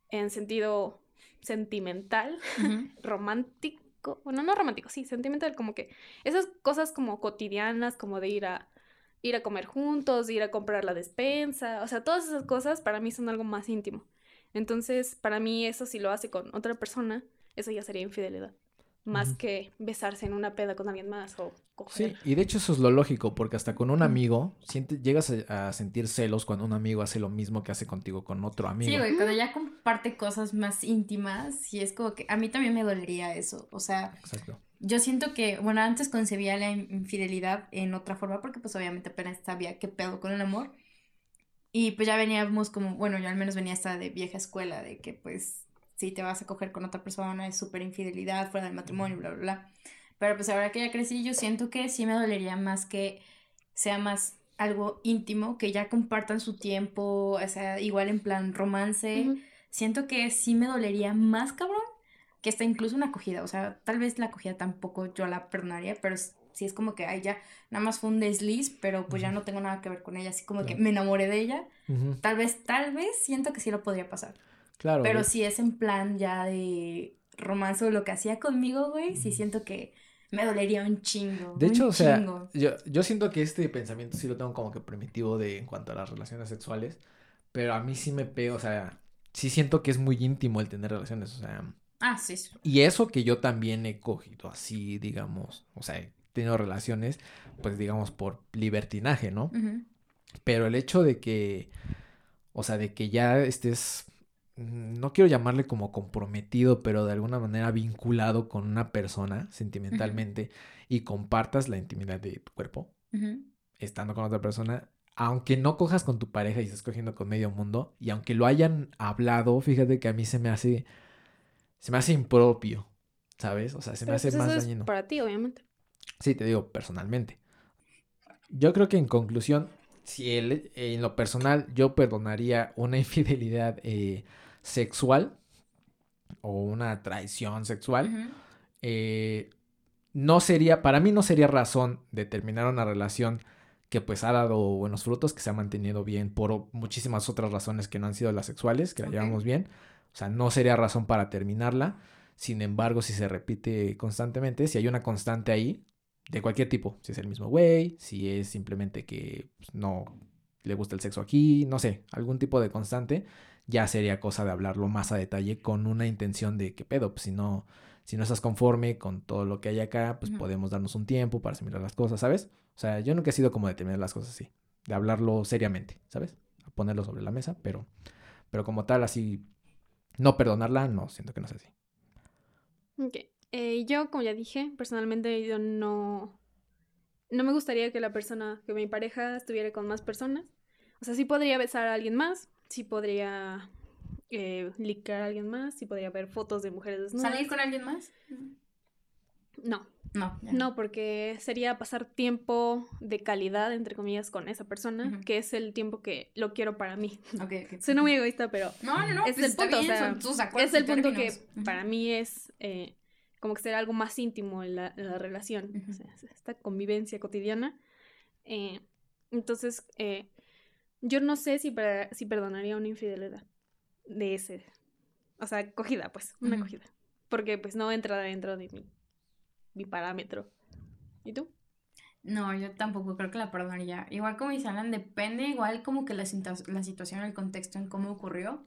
en sentido sentimental, romántico, bueno, no romántico, sí, sentimental, como que esas cosas como cotidianas, como de ir a ir a comer juntos, ir a comprar la despensa, o sea, todas esas cosas para mí son algo más íntimo. Entonces, para mí eso si lo hace con otra persona, eso ya sería infidelidad. Más que besarse en una peda con alguien más o coger. Sí, y de hecho eso es lo lógico, porque hasta con un amigo llegas a, sentir celos cuando un amigo hace lo mismo que hace contigo con otro amigo. Sí, güey, cuando ya comparte cosas más íntimas, y es como que a mí también me dolería eso, o sea... Exacto yo siento que, bueno, antes concebía la infidelidad en otra forma porque pues obviamente apenas sabía qué pedo con el amor. Y pues ya veníamos como, bueno, yo al menos venía esta de vieja escuela, de que pues si te vas a coger con otra persona es súper infidelidad fuera del matrimonio, bla, bla, bla. Pero pues ahora que ya crecí, yo siento que sí me dolería más que sea más algo íntimo, que ya compartan su tiempo, o sea, igual en plan romance. Siento que sí me dolería más, cabrón, que está incluso una acogida, o sea, tal vez la acogida tampoco yo la perdonaría, pero sí es como que, ay, ya, nada más fue un desliz, pero pues ya no tengo nada que ver con ella, así como que me enamoré de ella, tal vez, tal vez siento que sí lo podría pasar. Claro. Pero si es en plan ya de romance o lo que hacía conmigo, güey, sí siento que me dolería un chingo. De hecho, o sea, yo, yo siento que este pensamiento sí lo tengo como que primitivo de en cuanto a las relaciones sexuales, pero a mí sí me pego, o sea, sí siento que es muy íntimo el tener relaciones, o sea, Ah, sí. Y eso que yo también he cogido así, digamos, o sea, he tenido relaciones, pues digamos, por libertinaje, ¿no? Pero el hecho de que, o sea, de que ya estés, no quiero llamarle como comprometido, pero de alguna manera vinculado con una persona sentimentalmente y compartas la intimidad de tu cuerpo, estando con otra persona, aunque no cojas con tu pareja y estés cogiendo con medio mundo, y aunque lo hayan hablado, fíjate que a mí se me hace se me hace impropio, ¿sabes? O sea, se me hace pues, más dañino. para ti, obviamente. Sí, te digo, personalmente. Yo creo que en conclusión, si el, en lo personal yo perdonaría una infidelidad eh, sexual o una traición sexual, eh, no sería, para mí no sería razón de terminar una relación que pues ha dado buenos frutos, que se ha mantenido bien por muchísimas otras razones que no han sido las sexuales, que la llevamos bien. O sea, no sería razón para terminarla. Sin embargo, si se repite constantemente, si hay una constante ahí, de cualquier tipo, si es el mismo güey, si es simplemente que pues, no le gusta el sexo aquí, no sé, algún tipo de constante, ya sería cosa de hablarlo más a detalle con una intención de que pedo, pues si no, si no estás conforme con todo lo que hay acá, pues podemos darnos un tiempo para asimilar las cosas, ¿sabes? O sea, yo nunca he sido como de terminar las cosas así, de hablarlo seriamente, ¿sabes? A ponerlo sobre la mesa, pero, pero como tal, así, no perdonarla, no, siento que no es así. Ok. Eh, yo, como ya dije, personalmente yo no. No me gustaría que la persona, que mi pareja estuviera con más personas. O sea, sí podría besar a alguien más, sí podría eh, licar a alguien más, sí podría ver fotos de mujeres desnudas. ¿Salir con alguien más? No, No. ya no, porque sería pasar tiempo de calidad, entre comillas, con esa persona, que es el tiempo que lo quiero para mí. Ok, ok. Suena muy egoísta, pero No, no, no. es pues el punto, o sea, tus es el punto que para mí es eh, como que será algo más íntimo en la, en la relación, o sea, esta convivencia cotidiana. Eh, entonces, eh, yo no sé si, si perdonaría una infidelidad de ese, o sea, cogida, pues, una cogida, porque pues no entra dentro de mi, mi parámetro. ¿Y tú? No, yo tampoco creo que la perdonaría. Igual como dice Alan, depende igual como que la, la situación, el contexto en cómo ocurrió.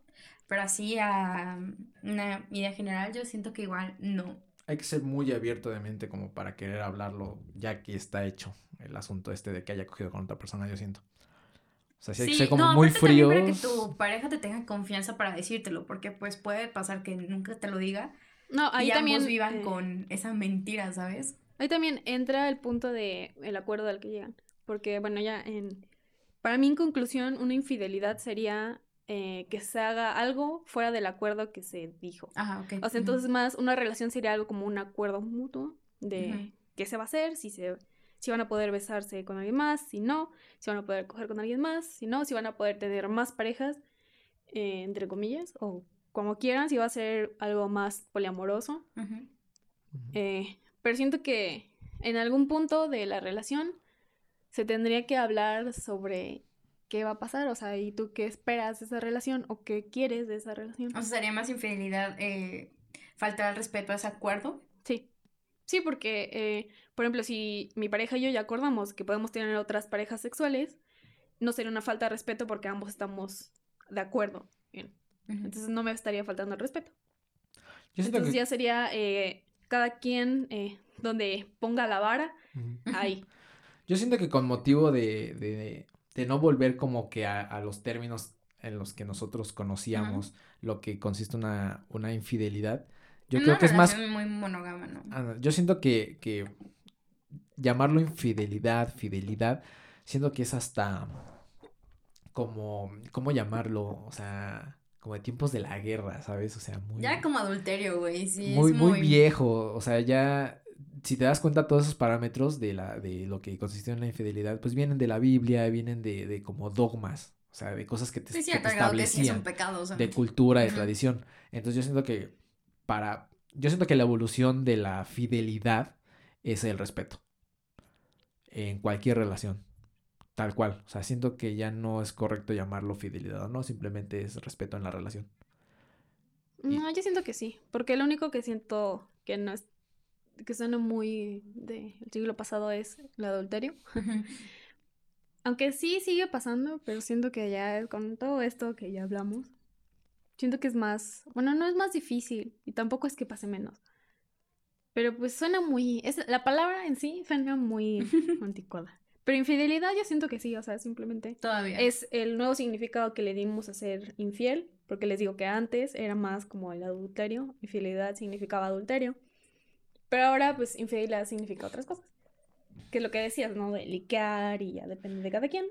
Pero así a una idea general, yo siento que igual no. Hay que ser muy abierto de mente como para querer hablarlo ya que está hecho el asunto este de que haya cogido con otra persona, yo siento. O sea, sí hay que ser como no, muy frío. para que tu pareja te tenga confianza para decírtelo, porque pues puede pasar que nunca te lo diga No, ahí y también... ambos vivan eh, con esa mentira, ¿sabes? Ahí también entra el punto de el acuerdo al que llegan. Porque, bueno, ya en. Para mí, en conclusión, una infidelidad sería eh, que se haga algo fuera del acuerdo que se dijo. Ajá, ok. O sea, entonces más una relación sería algo como un acuerdo mutuo de qué se va a hacer, si se si van a poder besarse con alguien más, si no, si van a poder coger con alguien más, si no, si van a poder tener más parejas, eh, entre comillas, o como quieran, si va a ser algo más poliamoroso. Ujú. Ujú. Eh, pero siento que en algún punto de la relación se tendría que hablar sobre qué va a pasar, o sea, y tú qué esperas de esa relación o qué quieres de esa relación. O sea, sería más infidelidad eh, faltar al respeto a ese acuerdo. Sí. Sí, porque, eh, por ejemplo, si mi pareja y yo ya acordamos que podemos tener otras parejas sexuales, no sería una falta de respeto porque ambos estamos de acuerdo. Entonces no me estaría faltando el respeto. Yo siento Entonces que- ya sería eh, cada quien eh, donde ponga la vara, Ujú. ahí. Yo siento que con motivo de, de, de no volver como que a, a los términos en los que nosotros conocíamos lo que consiste una, una infidelidad, yo Una creo que es más... muy monógama, ¿no? ah, Yo siento que, que llamarlo infidelidad, fidelidad, siento que es hasta como, ¿cómo llamarlo? O sea, como de tiempos de la guerra, ¿sabes? O sea, muy... Ya como adulterio, güey, sí. muy, es muy viejo. O sea, ya, si te das cuenta, todos esos parámetros de la, de lo que consiste en la infidelidad, pues vienen de la Biblia, vienen de, de como dogmas. O sea, de cosas que te, Sí, sí, que te que es un establecían, pecado, o sea. de cultura, de tradición. Entonces yo siento que para, yo siento que la evolución de la fidelidad es el respeto. En cualquier relación. Tal cual. O sea, siento que ya no es correcto llamarlo fidelidad o no, simplemente es respeto en la relación. Y- No, yo siento que sí, porque lo único que siento que no es, que suena muy del siglo pasado es el adulterio. Aunque sí sigue pasando, pero siento que ya con todo esto que ya hablamos, siento que es más, bueno, no es más difícil y tampoco es que pase menos. Pero pues suena muy, es, la palabra en sí suena muy anticuada. Pero infidelidad yo siento que sí, o sea, simplemente Todavía. es el nuevo significado que le dimos a ser infiel, porque les digo que antes era más como el adulterio, infidelidad significaba adulterio, pero ahora pues infidelidad significa otras cosas. Que es lo que decías, ¿no? De liquear y ya depende de cada quien.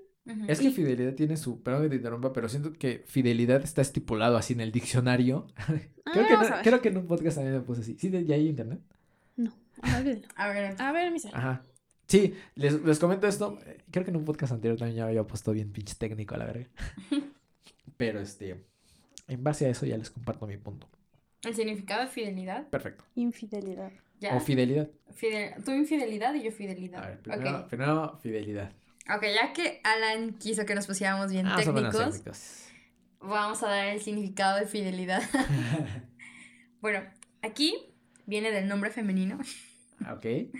Es que fidelidad tiene su, perdón que te interrumpa, pero siento que fidelidad está estipulado así en el diccionario. creo, que vamos no- a ver. creo que en un podcast también me puse así. ¿Sí? ¿Ya hay internet? A ver, A ver, a ver, mi ser. Ajá. Sí, les, les comento esto. Creo que en un podcast anterior también ya había puesto bien pinche técnico a la verga. Pero este, en base a eso ya les comparto mi punto. el significado de fidelidad. Perfecto. Infidelidad. Ya. O fidelidad. Fidel- Tú infidelidad y yo fidelidad. A ver, primero, Ok. primero fidelidad. Ok, ya que Alan quiso que nos pusiéramos bien Ah, técnicos. vamos a dar el significado de fidelidad. bueno, aquí viene del nombre femenino, ok.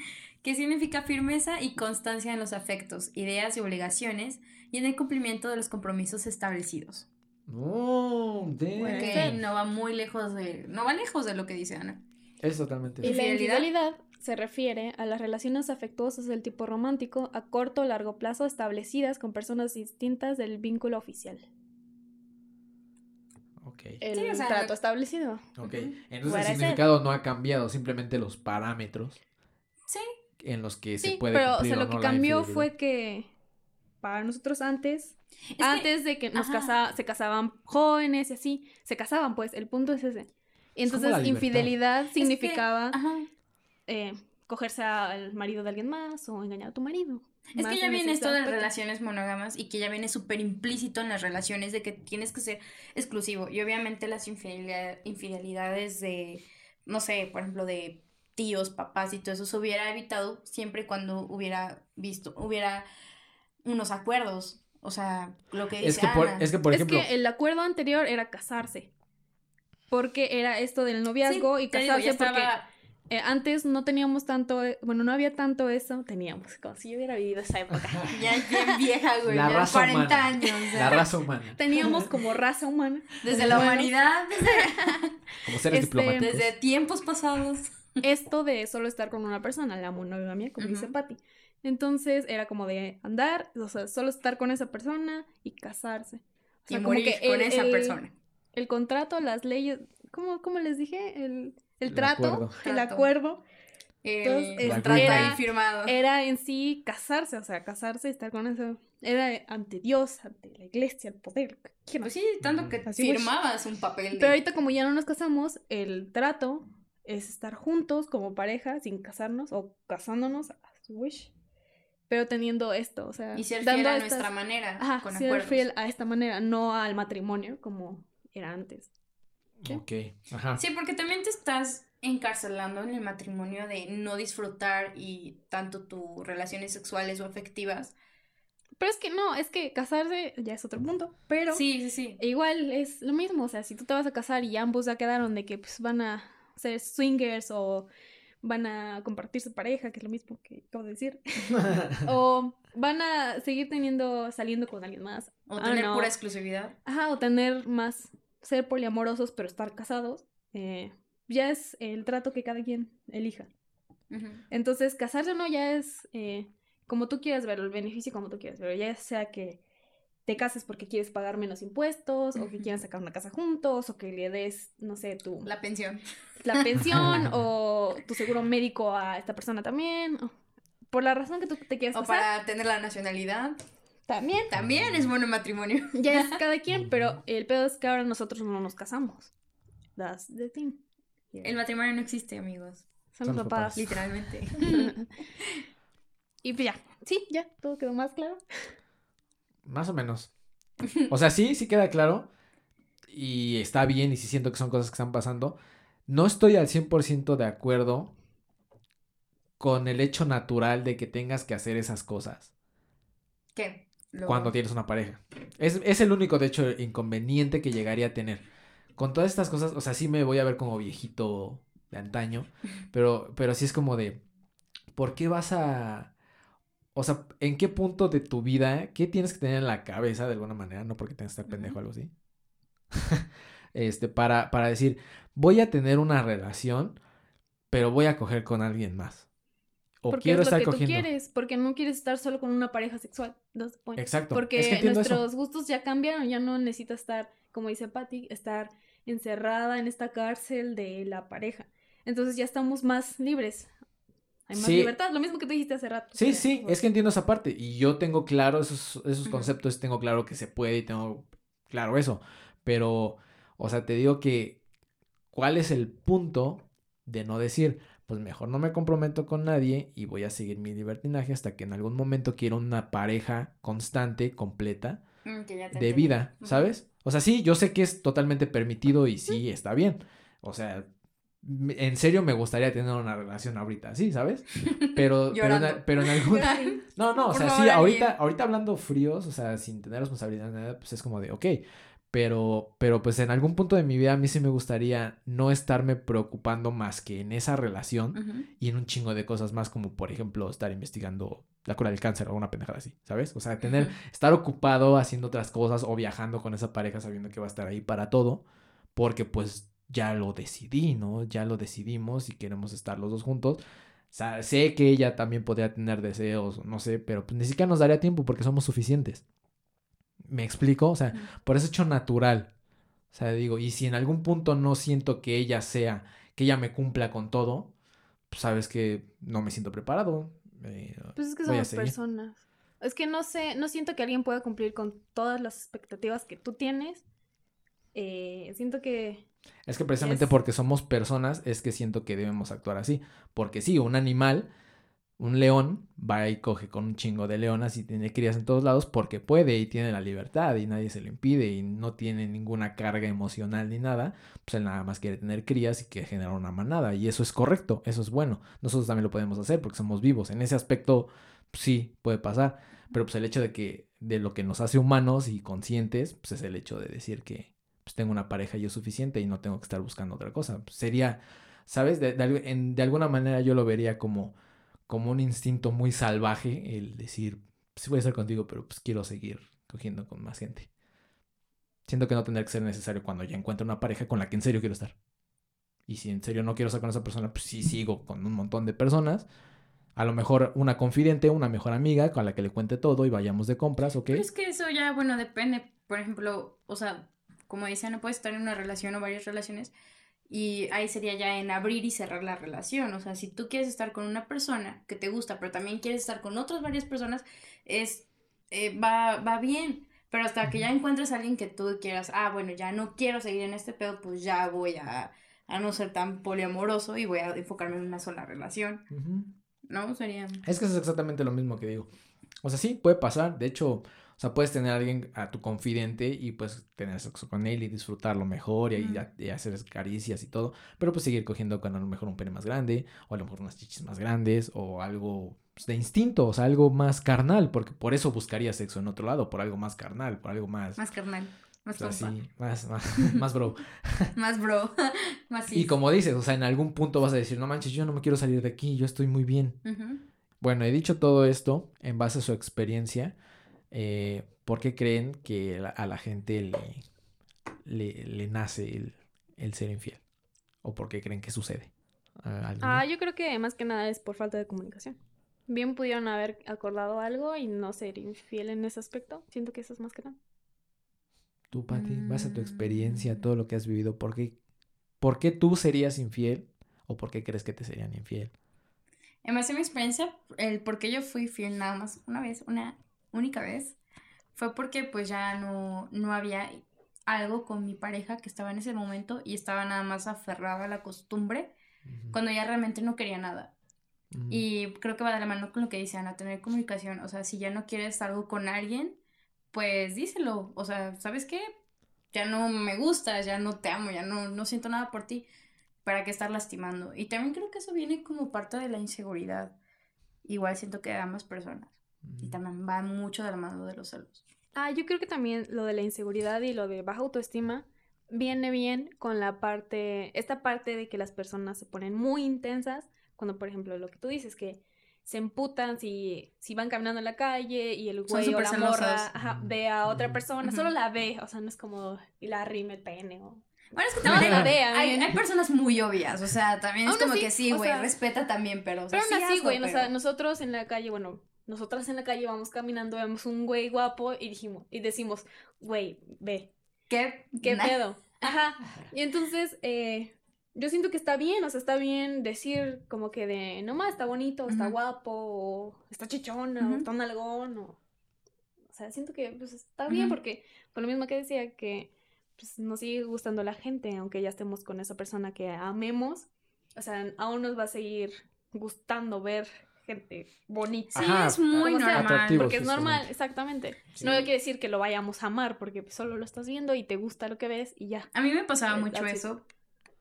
que significa firmeza y constancia en los afectos, ideas y obligaciones y en el cumplimiento de los compromisos establecidos. Oh, damn. No va muy lejos de. No va lejos de lo que dice Ana. Es totalmente Y la ¿Infidelidad? infidelidad se refiere a las relaciones afectuosas del tipo romántico a corto o largo plazo establecidas con personas distintas del vínculo oficial. Ok. El Sí, o sea, trato establecido. Ok. Entonces el significado no ha cambiado, simplemente los parámetros Sí. en los que se puede pero o sea, lo que no cambió fue que para nosotros antes, Es que- antes de que nos ajá. casa- se casaban jóvenes y así, se casaban pues, el punto es ese. Y entonces infidelidad Es que- significaba eh, cogerse al marido de alguien más o engañar a tu marido. Es que ya en viene esto de aspecto. relaciones monógamas y que ya viene súper implícito en las relaciones de que tienes que ser exclusivo. Y obviamente las infidelidad- infidelidades de, no sé, por ejemplo, de tíos, papás y todo eso se hubiera evitado siempre y cuando hubiera visto, hubiera unos acuerdos. O sea, lo que dice Es que, por, Ana. es que, por es ejemplo, que el acuerdo anterior era casarse. Porque era esto del noviazgo Sí, y digo, casarse porque estaba- eh, antes no teníamos tanto, eh, bueno, no había tanto eso, teníamos, como si yo hubiera vivido esa época. Ya bien vieja, güey. La ya raza 40 humana. años. o sea, la raza humana, Teníamos como raza humana. Desde la humanidad, como seres Este, diplomáticos. desde tiempos pasados. Esto de solo estar con una persona, la monogamia, como dice Ujú. Patty. Entonces era como de andar, o sea, solo estar con esa persona y casarse. O sea, y como morir que con el- esa el- persona. El contrato, las leyes, ¿cómo, cómo les dije? El, el El trato, acuerdo. el Trato. acuerdo, El Entonces, contrato era- ahí firmado. era en sí casarse, o sea, casarse y estar con eso. Era ante Dios, ante la iglesia, el poder. Pues sí, tanto que Así firmabas un papel de... Pero ahorita como ya no nos casamos, el trato es estar juntos como pareja sin casarnos o casándonos a su wish. Pero teniendo esto, o sea, y ser dando fiel a estas- nuestra manera, Ajá, con ser acuerdos. fiel a esta manera, no al matrimonio como era antes. ¿sí? Ok, ajá. Sí, porque también te estás encarcelando en el matrimonio de no disfrutar y tanto tus relaciones sexuales o afectivas. Pero es que no, es que casarse ya es otro punto, pero Sí, sí, sí. igual es lo mismo, o sea, si tú te vas a casar y ambos ya quedaron de que pues van a ser swingers o van a compartir su pareja, que es lo mismo que acabo de decir, o van a seguir teniendo, saliendo con alguien más, O tener pura exclusividad. ajá, o tener más, ser poliamorosos pero estar casados, eh, ya es el trato que cada quien elija. Entonces, casarse o no ya es eh, como tú quieras verlo, el beneficio como tú quieras verlo, ya sea que te cases porque quieres pagar menos impuestos, o que quieran sacar una casa juntos, o que le des, no sé, tu, la, La pensión. pensión, o tu seguro médico a esta persona también, o por la razón que tú te quieras O casar, para tener la nacionalidad. también. También es bueno el matrimonio. Ya es cada quien, pero el pedo es que ahora nosotros no nos casamos. That's the thing. El matrimonio no existe, amigos. Son los papás. papás. Literalmente. y pues ya, sí, ya, todo quedó más claro. Más o menos. O sea, sí, sí queda claro. Y está bien y sí siento que son cosas que están pasando. No estoy al 100% de acuerdo con el hecho natural de que tengas que hacer esas cosas ¿Qué? Lo- cuando tienes una pareja. Es, es el único, de hecho, inconveniente que llegaría a tener. Con todas estas cosas, o sea, sí me voy a ver como viejito de antaño, pero, pero sí es como de, ¿por qué vas a... O sea, ¿en qué punto de tu vida, qué tienes que tener en la cabeza de alguna manera? No porque tengas que estar pendejo o algo así. este, para, para decir, voy a tener una relación, pero voy a coger con alguien más. O porque quiero es lo estar que cogiendo. tú quieres, porque no quieres estar solo con una pareja sexual. Point. Exacto. Porque es que entiendo eso. nuestros gustos ya cambiaron, ya no necesitas estar, como dice Patty, estar encerrada en esta cárcel de la pareja. Entonces ya estamos más libres. Hay más Sí. libertad, lo mismo que tú dijiste hace rato. Sí, sí, es que entiendo esa parte y yo tengo claro esos, esos conceptos, tengo claro que se puede y tengo claro eso, pero, o sea, te digo que, ¿cuál es el punto de no decir, pues mejor no me comprometo con nadie y voy a seguir mi libertinaje hasta que en algún momento quiera una pareja constante, completa, Mm, de vida. ¿sabes? O sea, sí, yo sé que es totalmente permitido y sí, está bien. O sea, en serio me gustaría tener una relación ahorita así, ¿sabes? Pero, pero, en, pero en algún... No, no, o sea, sí, ahorita, ahorita hablando fríos, o sea, sin tener responsabilidad nada, pues es como de, ok, pero, pero pues en algún punto de mi vida a mí sí me gustaría no estarme preocupando más que en esa relación y en un chingo de cosas más como, por ejemplo, estar investigando la cura del cáncer o una pendejada así, ¿sabes? O sea, tener, estar ocupado haciendo otras cosas o viajando con esa pareja sabiendo que va a estar ahí para todo, porque pues ya lo decidí, ¿no? Ya lo decidimos y queremos estar los dos juntos. O sea, sé que ella también podría tener deseos, no sé, pero pues ni siquiera nos daría tiempo porque somos suficientes. ¿Me explico? O sea, por eso hecho natural. O sea, digo, y si en algún punto no siento que ella sea, que ella me cumpla con todo, pues sabes que no me siento preparado. Eh, pues es que somos personas. Es que no sé, no siento que alguien pueda cumplir con todas las expectativas que tú tienes. Eh, siento que es que precisamente porque somos personas es que siento que debemos actuar así. Porque sí, un animal, un león, va y coge con un chingo de leonas y tiene crías en todos lados porque puede y tiene la libertad y nadie se lo impide y no tiene ninguna carga emocional ni nada. Pues él nada más quiere tener crías y quiere generar una manada. Y eso es correcto, eso es bueno. Nosotros también lo podemos hacer porque somos vivos. En ese aspecto, sí, puede pasar. Pero pues el hecho de que de lo que nos hace humanos y conscientes, pues es el hecho de decir que pues tengo una pareja yo suficiente y no tengo que estar buscando otra cosa. Pues, sería, ¿sabes? De, de, alguna manera yo lo vería como, como un instinto muy salvaje el decir, sí voy a estar contigo, pero pues quiero seguir cogiendo con más gente. Siento que no tendría que ser necesario cuando ya encuentro una pareja con la que en serio quiero estar. Y si en serio no quiero estar con esa persona, pues sí sigo con un montón de personas. A lo mejor una confidente, una mejor amiga con la que le cuente todo y vayamos de compras, ¿ok? Pero es que eso ya, bueno, depende. Por ejemplo, o sea, como decía, no puedes estar en una relación o varias relaciones y ahí sería ya en abrir y cerrar la relación. O sea, si tú quieres estar con una persona que te gusta, pero también quieres estar con otras varias personas, es, eh, va, va bien. Pero hasta que ya encuentres a alguien que tú quieras, ah, bueno, ya no quiero seguir en este pedo, pues ya voy a, a no ser tan poliamoroso y voy a enfocarme en una sola relación. ¿No? Sería... Es que es exactamente lo mismo que digo. O sea, sí, puede pasar. De hecho, o sea, puedes tener a alguien, a tu confidente, y pues tener sexo con él y disfrutarlo mejor y, hacer caricias y todo, pero pues seguir cogiendo con a lo mejor un pene más grande, o a lo mejor unas chichis más grandes, o algo pues, de instinto, o sea, algo más carnal, porque por eso buscaría sexo en otro lado, por algo más carnal, por algo más... Más carnal. Más o más, más, bro. más bro. más Y como dices, o sea, en algún punto vas a decir, no manches, yo no me quiero salir de aquí, yo estoy muy bien. Bueno, he dicho todo esto en base a su experiencia eh, ¿por qué creen que a la gente le, le, nace el, ser infiel? ¿O por qué creen que sucede? Ah, yo creo que más que nada es por falta de comunicación. Bien pudieron haber acordado algo y no ser infiel en ese aspecto. Siento que eso es más que nada. Tú, Pati, vas a tu experiencia, mm. todo lo que has vivido, ¿por qué, ¿por qué tú serías infiel o por qué crees que te serían infiel? En base a mi experiencia, el por qué yo fui fiel nada más una vez, una única vez fue porque pues ya no, no había algo con mi pareja que estaba en ese momento y estaba nada más aferrada a la costumbre cuando ya realmente no quería nada. Y creo que va de la mano con lo que dice Ana, tener comunicación. O sea, si ya no quieres algo con alguien, pues díselo. O sea, ¿sabes qué? Ya no me gustas, ya no te amo, ya no, no siento nada por ti. ¿Para qué estar lastimando? Y también creo que eso viene como parte de la inseguridad. Igual siento que de ambas personas. Y también va mucho de la mano de los celos. Ah, yo creo que también lo de la inseguridad y lo de baja autoestima viene bien con la parte, esta parte de que las personas se ponen muy intensas, cuando por ejemplo lo que tú dices, que se emputan si, si van caminando en la calle y el güey o la morra ve a otra persona, solo la ve, o sea, no es como y la rime el pene o... Bueno, es que también hay, hay, personas muy obvias, o sea, también es como que sí, güey, respeta también, pero... O sea, pero aún así, güey, o sea, nosotros en la calle, bueno, nosotras en la calle vamos caminando, vemos un güey guapo y dijimos, y decimos, güey, ve. ¿Qué? ¿Qué pedo? Ajá. Y entonces, eh, yo siento que está bien, o sea, está bien decir como que de, no más, está bonito, está guapo, o está chichona, o está nalgón, o... O sea, siento que pues está bien porque, por lo mismo que decía, que pues, nos sigue gustando la gente, aunque ya estemos con esa persona que amemos, o sea, aún nos va a seguir gustando ver gente bonita. Sí, es muy normal. Porque es normal, exactamente. No quiere decir que lo vayamos a amar, porque solo lo estás viendo y te gusta lo que ves y ya. A mí me pasaba eh, mucho eso.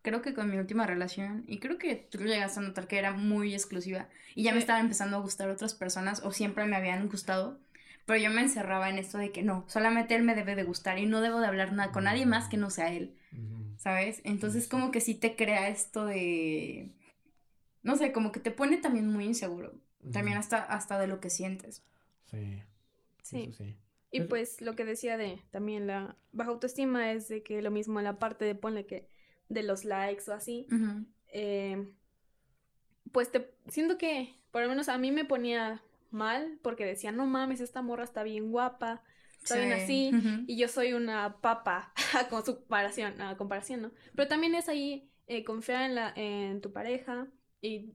Creo que con mi última relación, y creo que tú llegaste a notar que era muy exclusiva, y ya me estaban empezando a gustar otras personas, o siempre me habían gustado, pero yo me encerraba en esto de que no, solamente él me debe de gustar y no debo de hablar nada con nadie más que no sea él, ¿sabes? Entonces como que sí te crea esto de no sé, como que te pone también muy inseguro. También hasta, hasta de lo que sientes. Sí. Sí. sí. Y pues lo que decía de también la baja autoestima es de que lo mismo en la parte de ponle que de los likes o así, eh, pues te siento que por lo menos a mí me ponía mal porque decía, no mames, esta morra está bien guapa, está bien Sí. así, y yo soy una papa con su comparación, a comparación, ¿no? Pero también es ahí eh, confiar en, la, en tu pareja y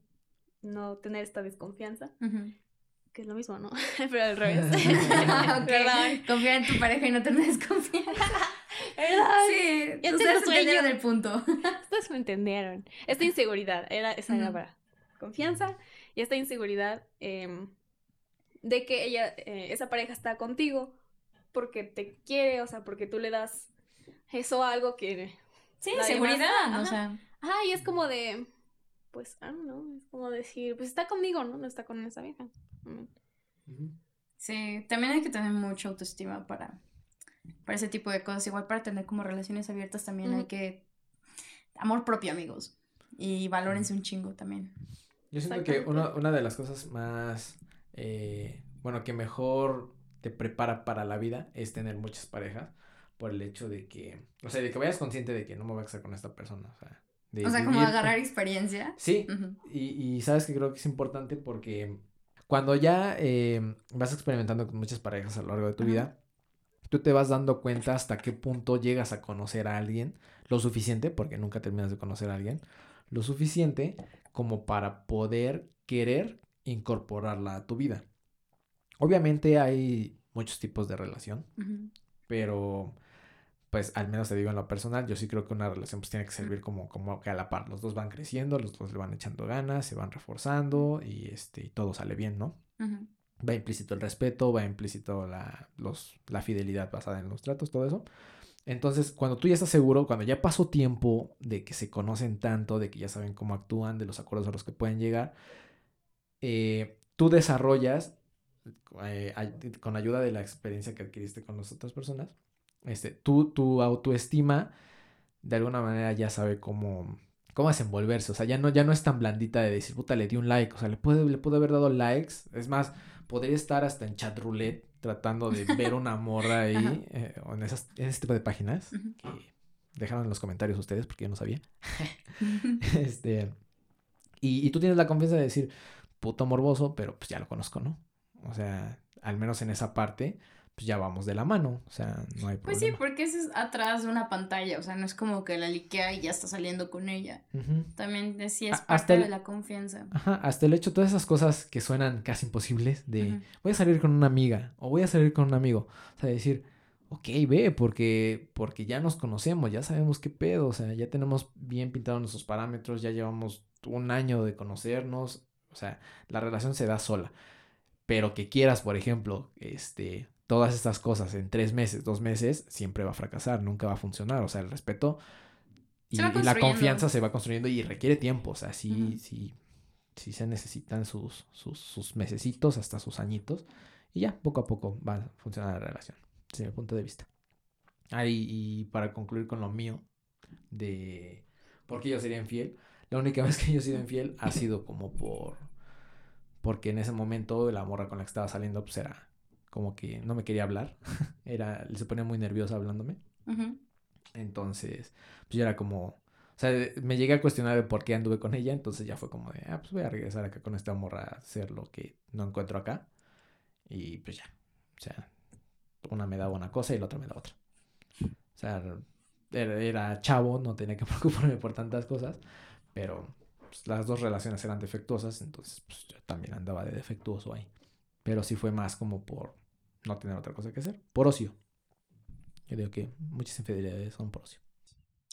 no tener esta desconfianza, que es lo mismo, ¿no? Pero al revés. Ok. Perdón. Confiar en tu pareja y no tener desconfianza. ¿Verdad? Sí, Ya ustedes entendieron el punto. Ustedes me entendieron. Esta inseguridad, era, esa era para confianza y esta inseguridad em, de que ella, eh, esa pareja está contigo porque te quiere, o sea, porque tú le das eso a algo que... Sí, seguridad, o sea. Ah, y es como de, pues, don't know, es como decir, pues está conmigo, ¿no? No está con esa vieja. Mm. Sí, también hay que tener mucha autoestima para, para ese tipo de cosas. Igual para tener como relaciones abiertas también hay que... Amor propio, amigos. Y valórense un chingo también. Yo siento que una, una de las cosas más, eh, bueno, que mejor te prepara para la vida es tener muchas parejas por el hecho de que, o sea, de que vayas consciente de que no me voy a casar con esta persona, o sea, de O sea, como agarrar experiencia. Sí, y, y sabes que creo que es importante porque cuando ya eh, vas experimentando con muchas parejas a lo largo de tu vida, tú te vas dando cuenta hasta qué punto llegas a conocer a alguien lo suficiente, porque nunca terminas de conocer a alguien, lo suficiente como para poder querer incorporarla a tu vida. Obviamente hay muchos tipos de relación, pero pues al menos te digo en lo personal, yo sí creo que una relación pues tiene que servir como, como que a la par, los dos van creciendo, los dos le van echando ganas, se van reforzando y este y todo sale bien, ¿no? Va implícito el respeto, va implícito la, los, la fidelidad basada en los tratos, todo eso. Entonces, cuando tú ya estás seguro, cuando ya pasó tiempo de que se conocen tanto, de que ya saben cómo actúan, de los acuerdos a los que pueden llegar, eh, tú desarrollas, eh, con ayuda de la experiencia que adquiriste con las otras personas, este, tú, tu autoestima de alguna manera ya sabe cómo, cómo desenvolverse. O sea, ya no, ya no es tan blandita de decir, puta, le di un like. O sea, le puede, le haber dado likes. Es más, podría estar hasta en chat roulette tratando de ver una morra ahí, eh, en, esas, en ese tipo de páginas. Que dejaron en los comentarios ustedes, porque yo no sabía. este, y, y tú tienes la confianza de decir, puto morboso, pero pues ya lo conozco, ¿no? O sea, al menos en esa parte, pues ya vamos de la mano. O sea, no hay Pues problema. sí, porque es atrás de una pantalla, o sea, no es como que la liquea y ya está saliendo con ella. También eh, sí es A- parte hasta el- de la confianza. Ajá, hasta el hecho, todas esas cosas que suenan casi imposibles de voy a salir con una amiga o voy a salir con un amigo. O sea, decir, ok, ve, porque, porque ya nos conocemos, ya sabemos qué pedo, o sea, ya tenemos bien pintados nuestros parámetros, ya llevamos un año de conocernos, o sea, la relación se da sola. Pero que quieras, por ejemplo, este, todas estas cosas en tres meses, dos meses, siempre va a fracasar, nunca va a funcionar. O sea, el respeto y, la confianza se va construyendo y requiere tiempo. O sea, sí, sí, sí se necesitan sus, sus, sus mesecitos, hasta sus añitos. Y ya, poco a poco va a funcionar la relación, desde mi punto de vista. Ah, y, y para concluir con lo mío, de por qué yo sería infiel, la única vez que yo he sido infiel ha sido como por... Porque en ese momento la morra con la que estaba saliendo pues era como que no me quería hablar. Era, se ponía muy nerviosa hablándome. Ujú. Entonces, pues yo era como, o sea, me llegué a cuestionar de por qué anduve con ella, entonces ya fue como de, ah, pues voy a regresar acá con esta morra a hacer lo que no encuentro acá. Y pues ya, o sea, una me daba una cosa y la otra me da otra. O sea, era, era chavo, no tenía que preocuparme por tantas cosas, pero pues, las dos relaciones eran defectuosas, entonces pues yo también andaba de defectuoso ahí. Pero sí fue más como por no tener otra cosa que hacer, por ocio. Yo digo que muchas infidelidades son por ocio.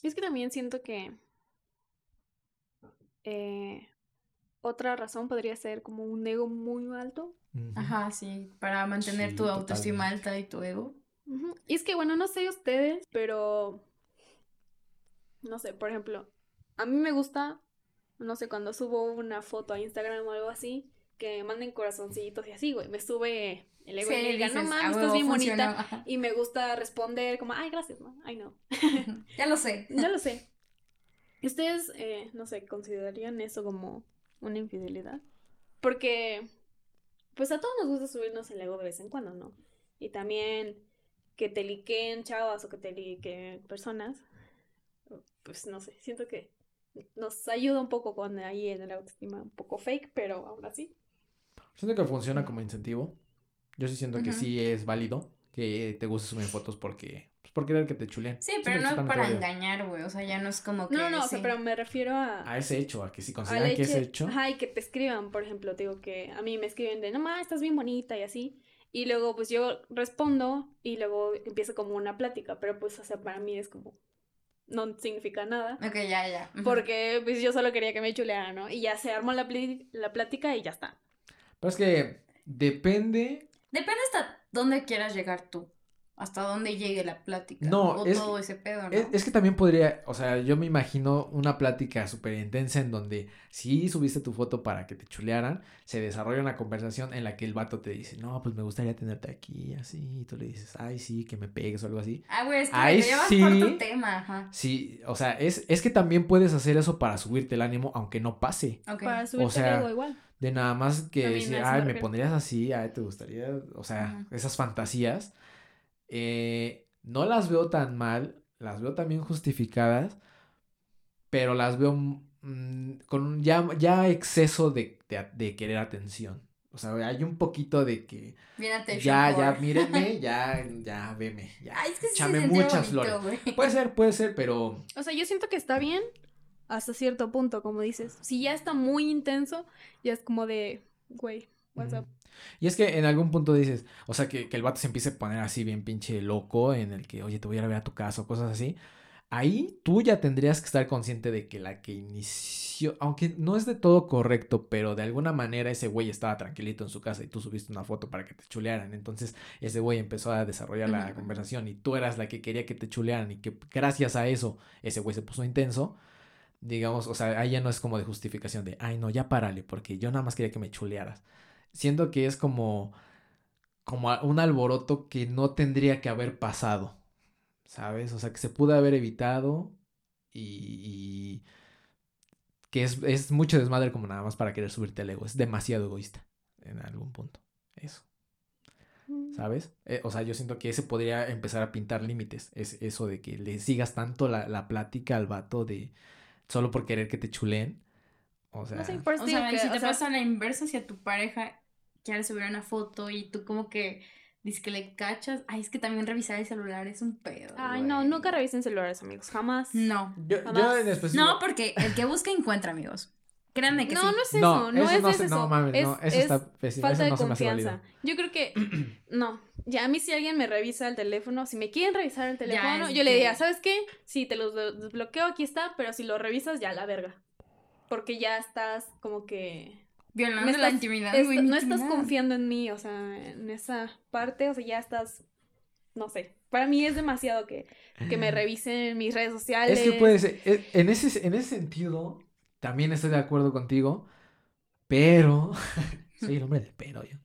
Es que también siento que eh, otra razón podría ser como un ego muy alto. Ajá, sí, para mantener Sí, tu autoestima alta y tu ego. Y es que, bueno, no sé ustedes, pero no sé, por ejemplo, a mí me gusta, no sé, cuando subo una foto a Instagram o algo así, que manden corazoncitos y así, güey, me sube el ego y me diga, no dices, "A mames, estás bien funcionó". bonita. Ajá. Y me gusta responder como, ay, gracias, ¿no? Ay, no. ya lo sé. Ya lo sé. ¿Y ¿Ustedes, eh, no sé, considerarían eso como una infidelidad? Porque, pues a todos nos gusta subirnos el ego de vez en cuando, ¿no? Y también que te liquen chavas o que te liquen personas, pues no sé, siento que nos ayuda un poco con ahí en el autoestima un poco fake, pero aún así. Siento que funciona como incentivo. Yo sí siento que sí es válido que te guste subir fotos porque, pues por querer que te chuleen. Sí, pero no totalmente para válido. engañar, güey. O sea, ya no es como que. No, no, o sea, pero me refiero a... A ese hecho, a que si consideran que ese hecho-. Ajá, y que te escriban, por ejemplo, te digo que a mí me escriben de, no más, estás bien bonita y así. Y luego, pues yo respondo y luego empieza como una plática, pero pues, o sea, para mí es como, no significa nada. Ok, ya, ya. Porque pues yo solo quería que me chulearan, ¿no? Y ya se armó la, pli- la plática y ya está. Pero es que depende. Depende hasta dónde quieras llegar tú. Hasta dónde llegue la plática. No, o es- todo ese pedo, ¿no? Es, es que también podría, o sea, yo me imagino una plática súper intensa en donde si subiste tu foto para que te chulearan, se desarrolla una conversación en la que el vato te dice, no, pues me gustaría tenerte aquí, así, y tú le dices, ay, sí, que me pegues o algo así. Ah, güey, es que Ahí te llevas por sí. tu tema, ajá. Sí, o sea, es, es que también puedes hacer eso para subirte el ánimo, aunque no pase. Para subirte sea, el ego igual. De nada más que decir, ay, me me refiero". pondrías así, ay, te gustaría, o sea, Ajá. esas fantasías, eh, no las veo tan mal, las veo también justificadas, pero las veo mm, con un ya, ya exceso de, de, de querer atención. O sea, hay un poquito de que attention ya, ya, mírenme, ya, ya, veme, ya. Ay, es que sí muchas bonito, flores. Puede ser, puede ser, pero O sea, yo siento que está bien hasta cierto punto, como dices. Si ya está muy intenso, ya es como de, güey, what's up? Y es que en algún punto dices, o sea, que, que el vato se empiece a poner así bien pinche loco, en el que, oye, te voy a ir a ver a tu casa o cosas así. Ahí tú ya tendrías que estar consciente de que la que inició, aunque no es de todo correcto, pero de alguna manera ese güey estaba tranquilito en su casa y tú subiste una foto para que te chulearan. Entonces ese güey empezó a desarrollar la conversación y tú eras la que quería que te chulearan y que gracias a eso ese güey se puso intenso. Digamos, o sea, ahí ya no es como de justificación de, ay, no, ya párale, porque yo nada más quería que me chulearas siento que es como como un alboroto que no tendría que haber pasado, ¿sabes? O sea, que se pudo haber evitado y, y que es, es mucho desmadre como nada más para querer subirte al ego. Es demasiado egoísta en algún punto. Eso, ¿sabes? Eh, o sea, yo siento que ese podría empezar a pintar límites. Es eso de que le sigas tanto la, la plática al vato de solo por querer que te chuleen. O sea, No sé, por eso O sea, que, si o te sea, pasa la inversa, si a tu pareja quiere subir una foto y tú como que dices que le cachas, ay, es que también revisar el celular es un pedo. Ay, no, nunca revisen celulares, amigos, jamás. No. yo, yo jamás. en específico... No, porque el que busca encuentra, amigos. Créanme que no, sí. no es eso, No, no, eso es no eso. se- no mames, es, no, eso es está pésimo, falta eso de confianza. Yo creo que, no, ya a mí si alguien me revisa el teléfono, si me quieren revisar el teléfono, es yo le que- diría, ¿sabes qué? Sí, te los de- desbloqueo, aquí está, pero si lo revisas, ya la verga. Porque ya estás como que... Violando me la estás- intimidad, es- mi no estás intimidad. confiando en mí, o sea, en esa parte, o sea, ya estás, no sé. Para mí es demasiado que, que me revisen mis redes sociales. Es que puede ser, e- en ese, en ese sentido, también estoy de acuerdo contigo, pero, soy el hombre del pero yo.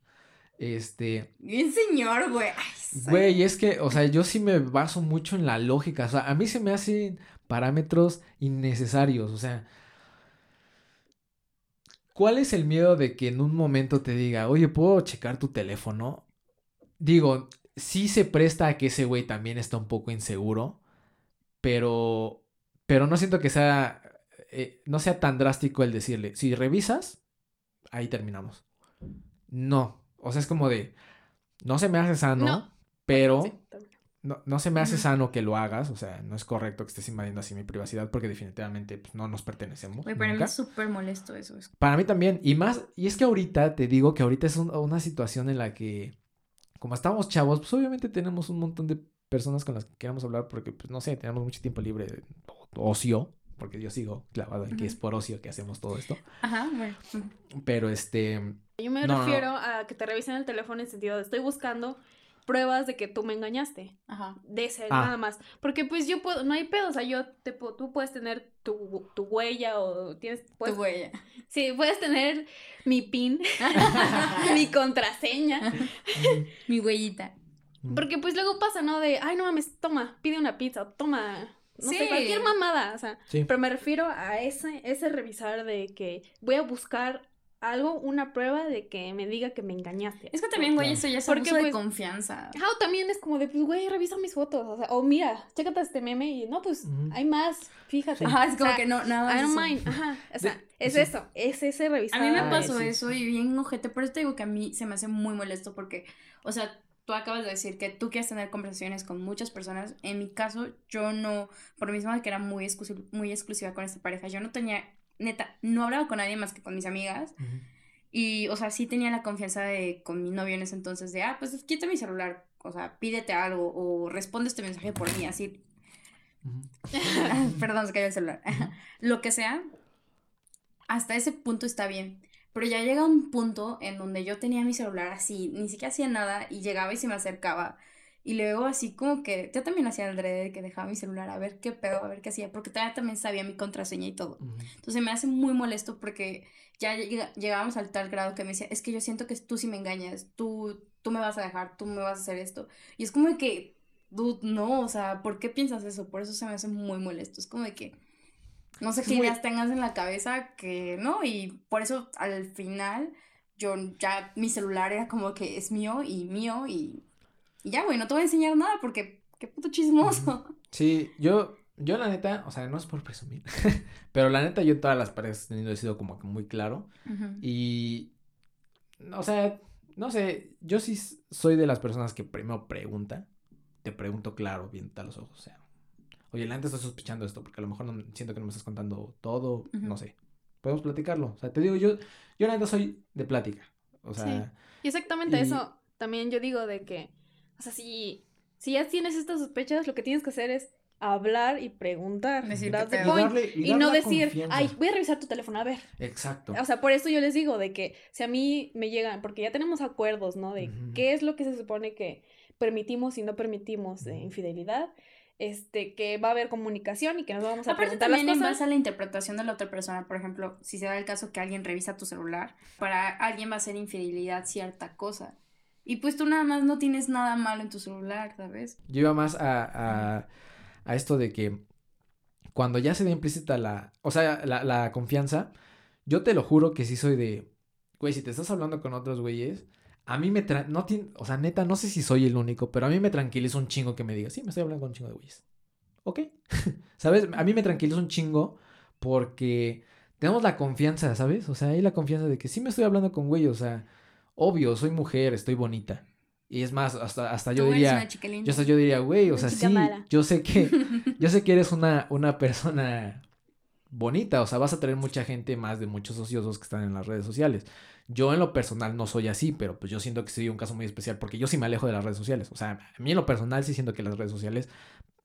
Este, Bien señor, güey. Soy- güey, es que, o sea, yo sí me baso mucho en la lógica, o sea, a mí se me hacen parámetros innecesarios, o sea, ¿cuál es el miedo de que en un momento te diga, oye, ¿puedo checar tu teléfono? Digo, sí se presta a que ese güey también está un poco inseguro, pero, pero no siento que sea, eh, no sea tan drástico el decirle, si revisas, ahí terminamos. No, o sea, es como de, no se me hace sano, No. pero Sí, no, no se me hace sano que lo hagas, o sea, no es correcto que estés invadiendo así mi privacidad porque definitivamente pues, no nos pertenecemos. Para mí es súper molesto eso. es- Para mí también, y más, y es que ahorita te digo que ahorita es un- una situación en la que, como estamos chavos, pues obviamente tenemos un montón de personas con las que queremos hablar porque, pues no sé, tenemos mucho tiempo libre, ocio, porque yo sigo clavado en que es por ocio que hacemos todo esto, Ajá, güey. pero este, Yo me No, no, no. refiero a que te revisen el teléfono en el sentido de estoy buscando pruebas de que tú me engañaste. Ajá. De ese, Ah. nada más. Porque pues yo puedo, no hay pedo, o sea, yo te, tú puedes tener tu, tu huella o tienes, puedes, Tu huella. sí, puedes tener mi pin, mi contraseña. Mi huellita. Porque pues luego pasa, ¿no? De, ay, no mames, toma, pide una pizza, o toma, no Sí. sé, cualquier mamada, o sea. sí. Pero me refiero a ese, ese revisar de que voy a buscar algo, una prueba de que me diga que me engañaste. Es que también, güey, eso ya es Porque, abuso de pues, confianza. Ajá, o también es como de, pues, güey, revisa mis fotos. O sea, o mira, chécate este meme y no, pues, hay más, fíjate. Ajá, es O como sea, que no, nada más I don't eso. mind. Ajá. O sea, De- es sí. eso, es ese revisar. A mí me Ah, pasó eso y bien ojete, por eso te digo que a mí se me hace muy molesto porque, o sea, tú acabas de decir que tú quieres tener conversaciones con muchas personas. En mi caso, yo no, por lo mismo que era muy, exclusi- muy exclusiva con esta pareja, yo no tenía, neta, no hablaba con nadie más que con mis amigas. Y, o sea, sí tenía la confianza de, con mi novio en ese entonces, de, ah, pues quita mi celular, o sea, pídete algo o responde este mensaje por mí, así. Perdón, se cayó el celular. Lo que sea, hasta ese punto está bien. Pero ya llega un punto en donde yo tenía mi celular así, ni siquiera hacía nada y llegaba y se me acercaba. Y luego así como que yo también hacía el adrede de que dejaba mi celular a ver qué pedo, a ver qué hacía, porque todavía también sabía mi contraseña y todo. Ujú. Entonces me hace muy molesto porque ya llega- llegábamos al tal grado que me decía, es que yo siento que tú sí me engañas, tú, tú me vas a dejar, tú me vas a hacer esto. Y es como de que, dude, no, o sea, ¿por qué piensas eso? Por eso se me hace muy molesto. Es como de que, no sé qué muy- ideas tengas en la cabeza que no, y por eso al final yo ya mi celular era como que es mío y mío y, y ya, güey, no te voy a enseñar nada porque qué puto chismoso. Sí, yo, yo la neta, o sea, no es por presumir, pero la neta yo en todas las parejas he tenido, he sido como que muy claro y, o sea, no sé, yo sí soy de las personas que primero pregunta, te pregunto claro, bien a los ojos, o sea, oye, la neta estoy sospechando esto porque a lo mejor no, siento que no me estás contando todo, Ujú. no sé, podemos platicarlo, o sea, te digo, yo, yo la neta soy de plática, o sea, Y exactamente Y- eso también yo digo de que, o sea, si, si ya tienes estas sospechas, lo que tienes que hacer es hablar y preguntar. Decir that's the point. darle- y Y no decir, confianza. ay, voy a revisar tu teléfono, a ver. exacto. O sea, por eso yo les digo de que si a mí me llegan, porque ya tenemos acuerdos, ¿no? De Ujú. qué es lo que se supone que permitimos y no permitimos de infidelidad, este, que va a haber comunicación y que nos vamos a Aparte preguntar las también en cosas. base a la interpretación de la otra persona, por ejemplo, si se da el caso que alguien revisa tu celular, para alguien va a ser infidelidad cierta cosa. Y pues tú nada más no tienes nada malo en tu celular, ¿sabes? Yo iba más a, a, a esto de que cuando ya se da implícita la, o sea, la, la confianza, yo te lo juro que sí soy de, güey, si te estás hablando con otros güeyes, a mí me, tra no tiene, o sea, neta, no sé si soy el único, pero a mí me tranquiliza un chingo que me diga, sí, me estoy hablando con un chingo de güeyes. Ok, ¿sabes? A mí me tranquiliza un chingo porque tenemos la confianza, ¿sabes? O sea, hay la confianza de que sí me estoy hablando con güeyes, o sea, obvio, soy mujer, estoy bonita. Y es más, hasta, hasta yo diría... Yo, hasta yo diría, güey, o Una sea, sí, mala. yo sé que, yo sé que eres una, una persona bonita, o sea, vas a tener mucha gente más de muchos ociosos que están en las redes sociales. Yo en lo personal no soy así, pero pues yo siento que soy un caso muy especial porque yo sí me alejo de las redes sociales. O sea, a mí en lo personal sí siento que las redes sociales,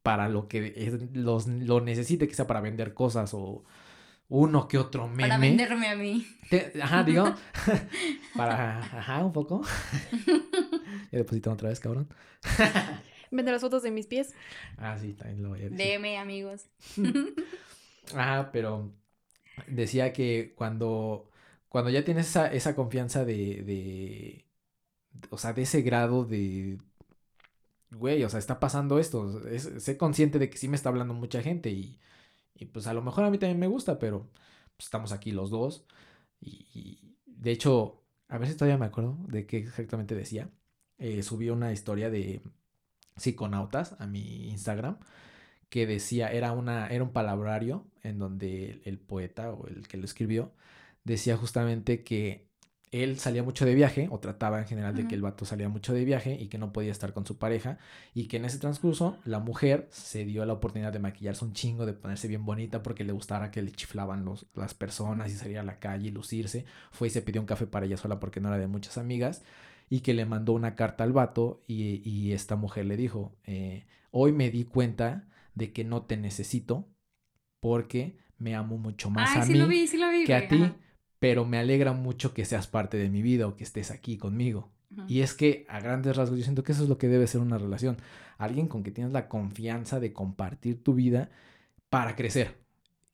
para lo que es- los, lo necesite, que sea para vender cosas o uno que otro meme. Para venderme a mí. te- ajá, digo. para, ajá, un poco. ya depositaron otra vez, cabrón. Vende las fotos de mis pies. Ah, sí, también lo voy a decir. DM, amigos. Ajá, pero decía que cuando, cuando ya tienes esa, esa confianza de, de, o sea, de ese grado de, güey, o sea, está pasando esto, es- sé consciente de que sí me está hablando mucha gente y, y pues a lo mejor a mí también me gusta, pero pues, estamos aquí los dos y, de hecho, a ver si todavía me acuerdo de qué exactamente decía, eh, subí una historia de psiconautas a mi Instagram que decía, era, una, era un palabrario en donde el poeta o el que lo escribió decía justamente que él salía mucho de viaje, o trataba en general de que el vato salía mucho de viaje y que no podía estar con su pareja, y que en ese transcurso la mujer se dio la oportunidad de maquillarse un chingo, de ponerse bien bonita porque le gustara que le chiflaban los, las personas y salir a la calle y lucirse. Fue y se pidió un café para ella sola porque no era de muchas amigas, y que le mandó una carta al vato, y, y esta mujer le dijo, eh, hoy me di cuenta de que no te necesito porque me amo mucho más Ay, a sí mí lo vi, sí lo vi. que a ti, ajá. Pero me alegra mucho que seas parte de mi vida o que estés aquí conmigo. Y es que a grandes rasgos yo siento que eso es lo que debe ser una relación. Alguien con que tienes la confianza de compartir tu vida para crecer.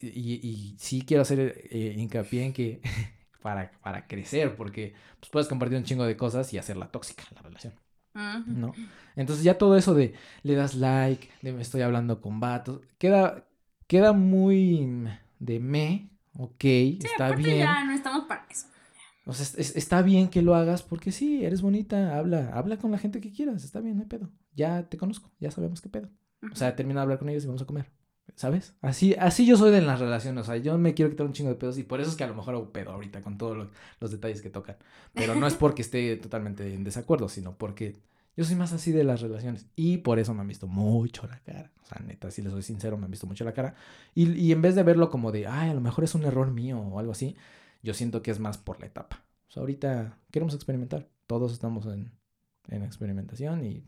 Y, y- y sí quiero hacer eh, hincapié en que para, para crecer, porque pues, puedes compartir un chingo de cosas y hacerla tóxica la relación. ¿no? Entonces ya todo eso de le das like, de me estoy hablando con vatos, queda, queda muy de me, ok, está Aparte bien. ya no estamos para eso. O sea, es- es- está bien que lo hagas porque sí, eres bonita, habla, habla con la gente que quieras, está bien, no hay pedo. Ya te conozco, ya sabemos qué pedo. O sea, termina de hablar con ellos y vamos a comer. ¿Sabes? Así, así yo soy de las relaciones. O sea, yo me quiero quitar un chingo de pedos y por eso es que a lo mejor hago pedo ahorita con todos lo- los detalles que tocan. Pero no es porque esté totalmente en desacuerdo, sino porque yo soy más así de las relaciones. Y por eso me han visto mucho la cara. O sea, neta, si les soy sincero, me han visto mucho la cara. Y, y en vez de verlo como de, ay, a lo mejor es un error mío o algo así, yo siento que es más por la etapa. O sea, ahorita queremos experimentar. Todos estamos en, en experimentación y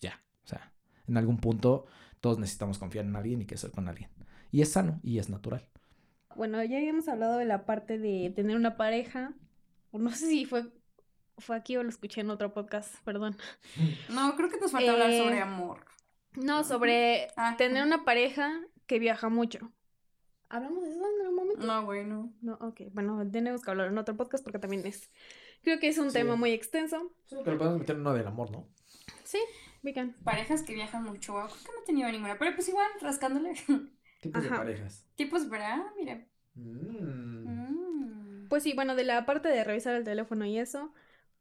ya. O sea, en algún punto todos necesitamos confiar en alguien y que ser con alguien. Y es sano y es natural. Bueno, ya habíamos hablado de la parte de tener una pareja. No sé si fue, fue aquí o lo escuché en otro podcast, perdón. No, creo que nos falta hablar Eh, sobre amor. No, sobre Ah. tener una pareja que viaja mucho. ¿Hablamos de eso en algún momento? No, güey, no. No, ok. Bueno, tenemos que hablar en otro podcast porque también es. Creo que es un Sí. tema muy extenso. Pero podemos meter uno del amor, ¿no? Sí, we can. Parejas que viajan mucho, wow, creo que no he tenido ninguna. Pero pues igual, rascándole. Tipos de parejas. Tipos, ¿verdad? Ah, mira. Mm. Mm. Pues sí, bueno, de la parte de revisar el teléfono y eso,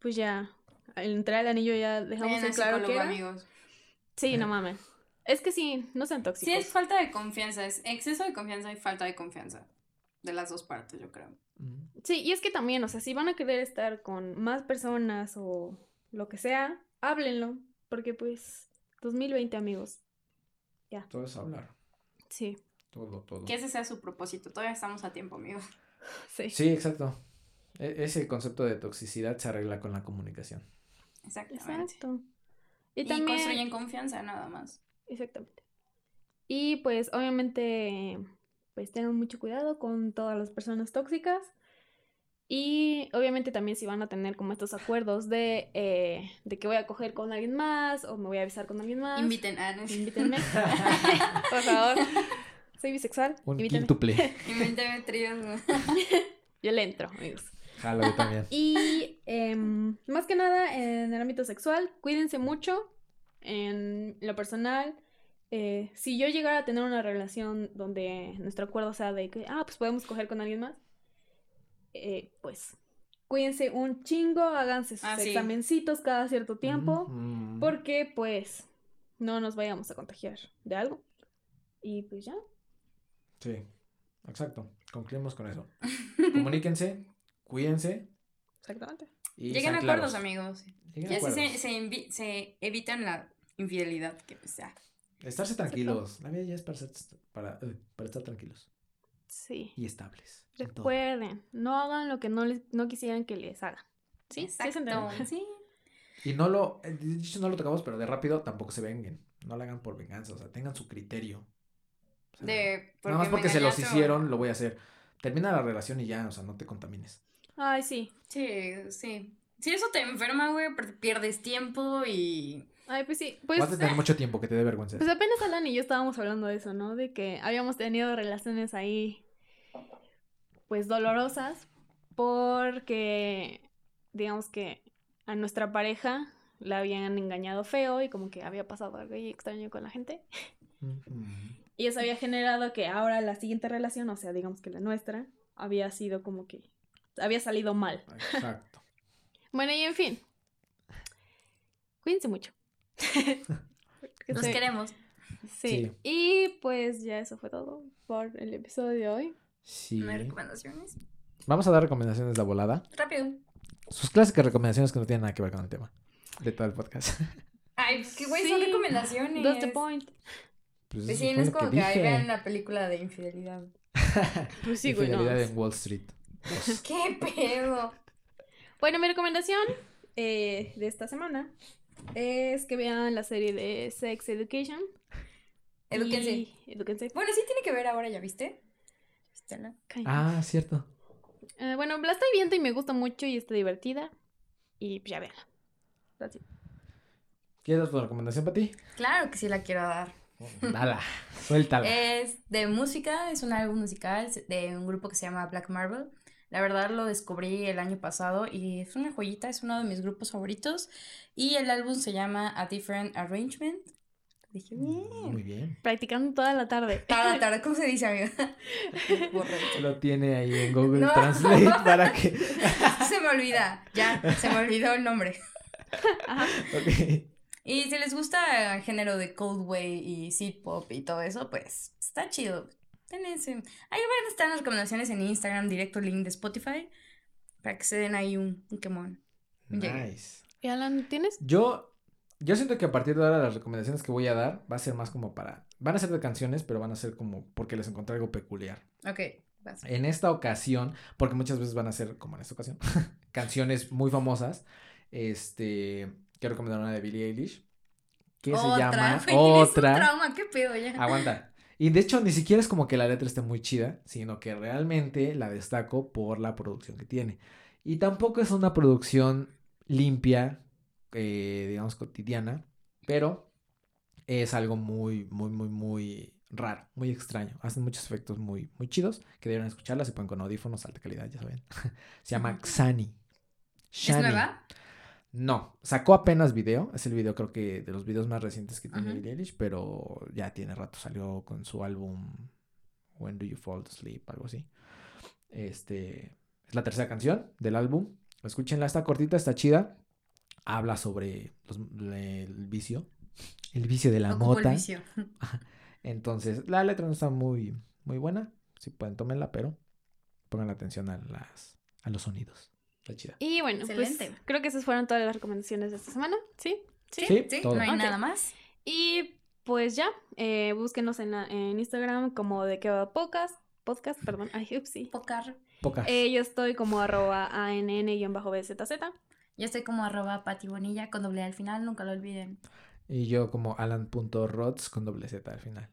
pues ya. Al entrar al anillo ya dejamos en claro que era. amigos. Sí, no mames. Es que sí, no sean Sí, tóxicos. es falta de confianza. Es exceso de confianza y falta de confianza. De las dos partes, yo creo. Sí, y es que también, o sea, si van a querer estar con más personas o lo que sea, háblenlo. Porque pues, 2020 amigos. Todo es hablar. Sí, Todo, todo. Que ese sea su propósito. Todavía estamos a tiempo, amigos. sí. Sí, exacto. E- ese concepto de toxicidad se arregla con la comunicación. Exactamente. Exacto. Y, Y, también... construyen confianza, nada más. Exactamente. Y pues obviamente, pues tengan mucho cuidado con todas las personas tóxicas. Y obviamente también si van a tener como estos acuerdos de, eh, de que voy a coger con alguien más o me voy a avisar con alguien más. Inviten a. Invítenme. Por favor. Soy bisexual. Un Invítenme. quíntuple. Invítame tríos. Yo le entro, amigos. Jalo, yo también. Y em, más que nada en el ámbito sexual, cuídense mucho en lo personal. eh, si yo llegara a tener una relación donde nuestro acuerdo sea de que, ah, pues podemos coger con alguien más, eh, pues cuídense un chingo, háganse sus Ah, sí. examencitos cada cierto tiempo, Mm. porque pues no nos vayamos a contagiar de algo. Y pues ya. Sí, exacto. Concluimos con eso. Comuníquense, cuídense Exactamente. y Lleguen a acuerdos, claros. amigos. Lleguen Y a así se, acuerdos. se, invi- se evitan la infidelidad. Que pues ya. Estarse tranquilos. La vida ya es para, ser- para, eh, para estar tranquilos Sí. y estables. Recuerden, no hagan lo que no, les, no quisieran que les hagan. ¿Sí? ¿Sí Exacto. entiende? Sí. Y no lo, eh, de hecho no lo tocamos, pero de rápido tampoco se venguen. No lo hagan por venganza, o sea, tengan su criterio. O sea, De, nada más porque se los o- hicieron, lo voy a hacer. Termina la relación y ya, o sea, no te contamines. Ay, sí. Sí, sí. Si eso te enferma, güey, pierdes tiempo y... Ay, pues sí. Pues, Vas a tener mucho tiempo que te dé vergüenza. pues apenas Alan y yo estábamos hablando de eso, ¿no? De que habíamos tenido relaciones ahí, pues dolorosas, porque, digamos que a nuestra pareja la habían engañado feo y como que había pasado algo ahí extraño con la gente. Y eso había generado que ahora la siguiente relación, o sea, digamos que la nuestra, había sido como que había salido mal. Exacto. Bueno, y en fin. Cuídense mucho. Nos queremos. Sí. Sí. Y pues ya eso fue todo por el episodio de hoy. Sí. ¿No hay recomendaciones? Vamos a dar recomendaciones de volada. Rápido. Sus clásicas recomendaciones que no tienen nada que ver con el tema de todo el podcast. Ay, qué güey, son recomendaciones. That's the point. Pues Pues sí, no es como que, ahí vean la película de infidelidad. Pues sí, güey, no. Infidelidad en Wall Street. ¿Qué pedo? Bueno, mi recomendación eh, de esta semana es que vean la serie de Sex Education. Edúquense. Y-. Bueno, sí tiene que ver ahora, ¿ya viste? Ah, cierto. Eh, bueno, la estoy viendo y me gusta mucho y está divertida. Y pues ya veanla. Así. ¿Quieres dar tu recomendación para ti? Claro que sí la quiero dar. Dala, suéltala. Es de música, es un álbum musical de un grupo que se llama Black Marble. La verdad lo descubrí el año pasado y es una joyita, es uno de mis grupos favoritos. Y el álbum se llama A Different Arrangement. Dije, bien. Muy bien. Practicando toda la tarde. Toda la tarde, ¿cómo se dice, amiga? Lo tiene ahí en Google No. Translate para que. Se me olvida. Ya, se me olvidó el nombre. Ajá. Ok. Y si les gusta el género de Coldway y Seed Pop y todo eso, pues está chido. Tenés, eh, ahí van a estar las recomendaciones en Instagram, directo link de Spotify, para que se den ahí un, un quemón. Nice. ¿Y Alan, tienes? Yo, yo siento que a partir de ahora las recomendaciones que voy a dar va a ser más como para. Van a ser de canciones, pero van a ser como porque les encontré algo peculiar. Ok, vas. En esta ocasión, porque muchas veces van a ser, como en esta ocasión, canciones muy famosas. Este. Quiero recomendar una de Billie Eilish. Que se llama. Güey, tienes un Otra. trauma, qué pedo ya. Aguanta. Y de hecho, ni siquiera es como que la letra esté muy chida, sino que realmente la destaco por la producción que tiene. Y tampoco es una producción limpia, eh, digamos, cotidiana, pero es algo muy, muy, muy, muy raro, muy extraño. Hacen muchos efectos muy, muy chidos que deben escucharla. Se ponen con audífonos, alta calidad, ya saben. Se llama Xani. ¿Es nueva? No, sacó apenas video, es el video creo que de los videos más recientes que tiene. Billie Eilish, pero ya tiene rato, salió con su álbum When Do You Fall Asleep, algo así. Este, es la tercera canción del álbum, escúchenla, está cortita, está chida, habla sobre los- el vicio, el vicio de la Ocupo el mota, vicio. entonces la letra no está muy, muy buena, si pueden tómenla, pero pongan atención a, las, a los sonidos, está chida. Y bueno, Excelente. pues creo que esas fueron todas las recomendaciones de esta semana, ¿sí? Sí, Sí, sí, todo. no hay nada más. Y pues ya, eh, búsquenos en, en Instagram como de que va podcast, podcast, perdón, ay, upsi. Pocar. Pocas. Eh, yo estoy como arroba ann-bzz. Yo estoy como arroba patibonilla con doble al final, nunca lo olviden. Y yo como alan.rods con doble Z al final.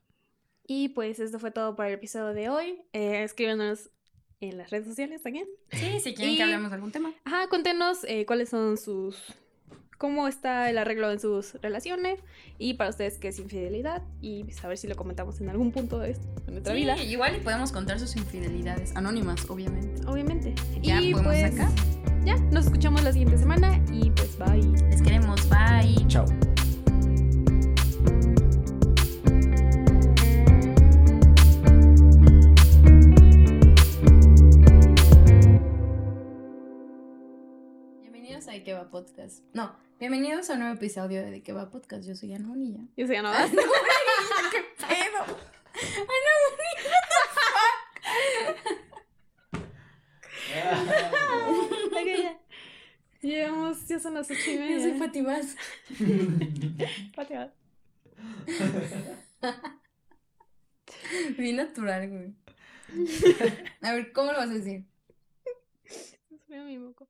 Y pues esto fue todo para el episodio de hoy. Eh, escríbanos en las redes sociales también. Sí, si quieren Y- que hablemos de algún tema. Ajá, cuéntenos eh, cuáles son sus... cómo está el arreglo en sus relaciones y para ustedes qué es infidelidad y a ver si lo comentamos en algún punto de, nuestra Sí, vida. igual y podemos contar sus infidelidades anónimas, obviamente. Obviamente. Ya y podemos pues acá. ya, nos escuchamos la siguiente semana y pues bye. Les queremos, bye. Chao. De qué va podcast. No, bienvenidos a un nuevo episodio de De qué va podcast. Yo soy Ana Bonilla. Y se ganó. ¿Qué pedo? Ok, ya. Llegamos, ya son las ocho y Yo media. soy Fati Vaz. Pateada. Bien natural, güey. A ver, ¿cómo lo vas a decir? Se me mi moco.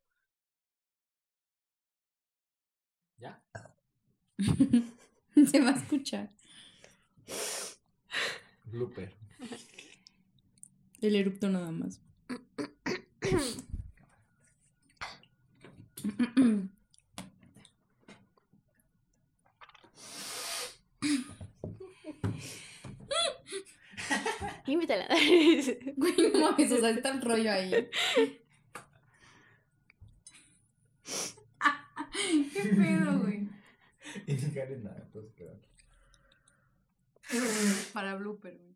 ¿Ya? Se va a escuchar. Blooper. El erupto nada más. Invítala. Güey, no mames, o sea, está el rollo ahí. ¿Qué pedo, güey? Y no nada, pues quedar. Para blooper, güey.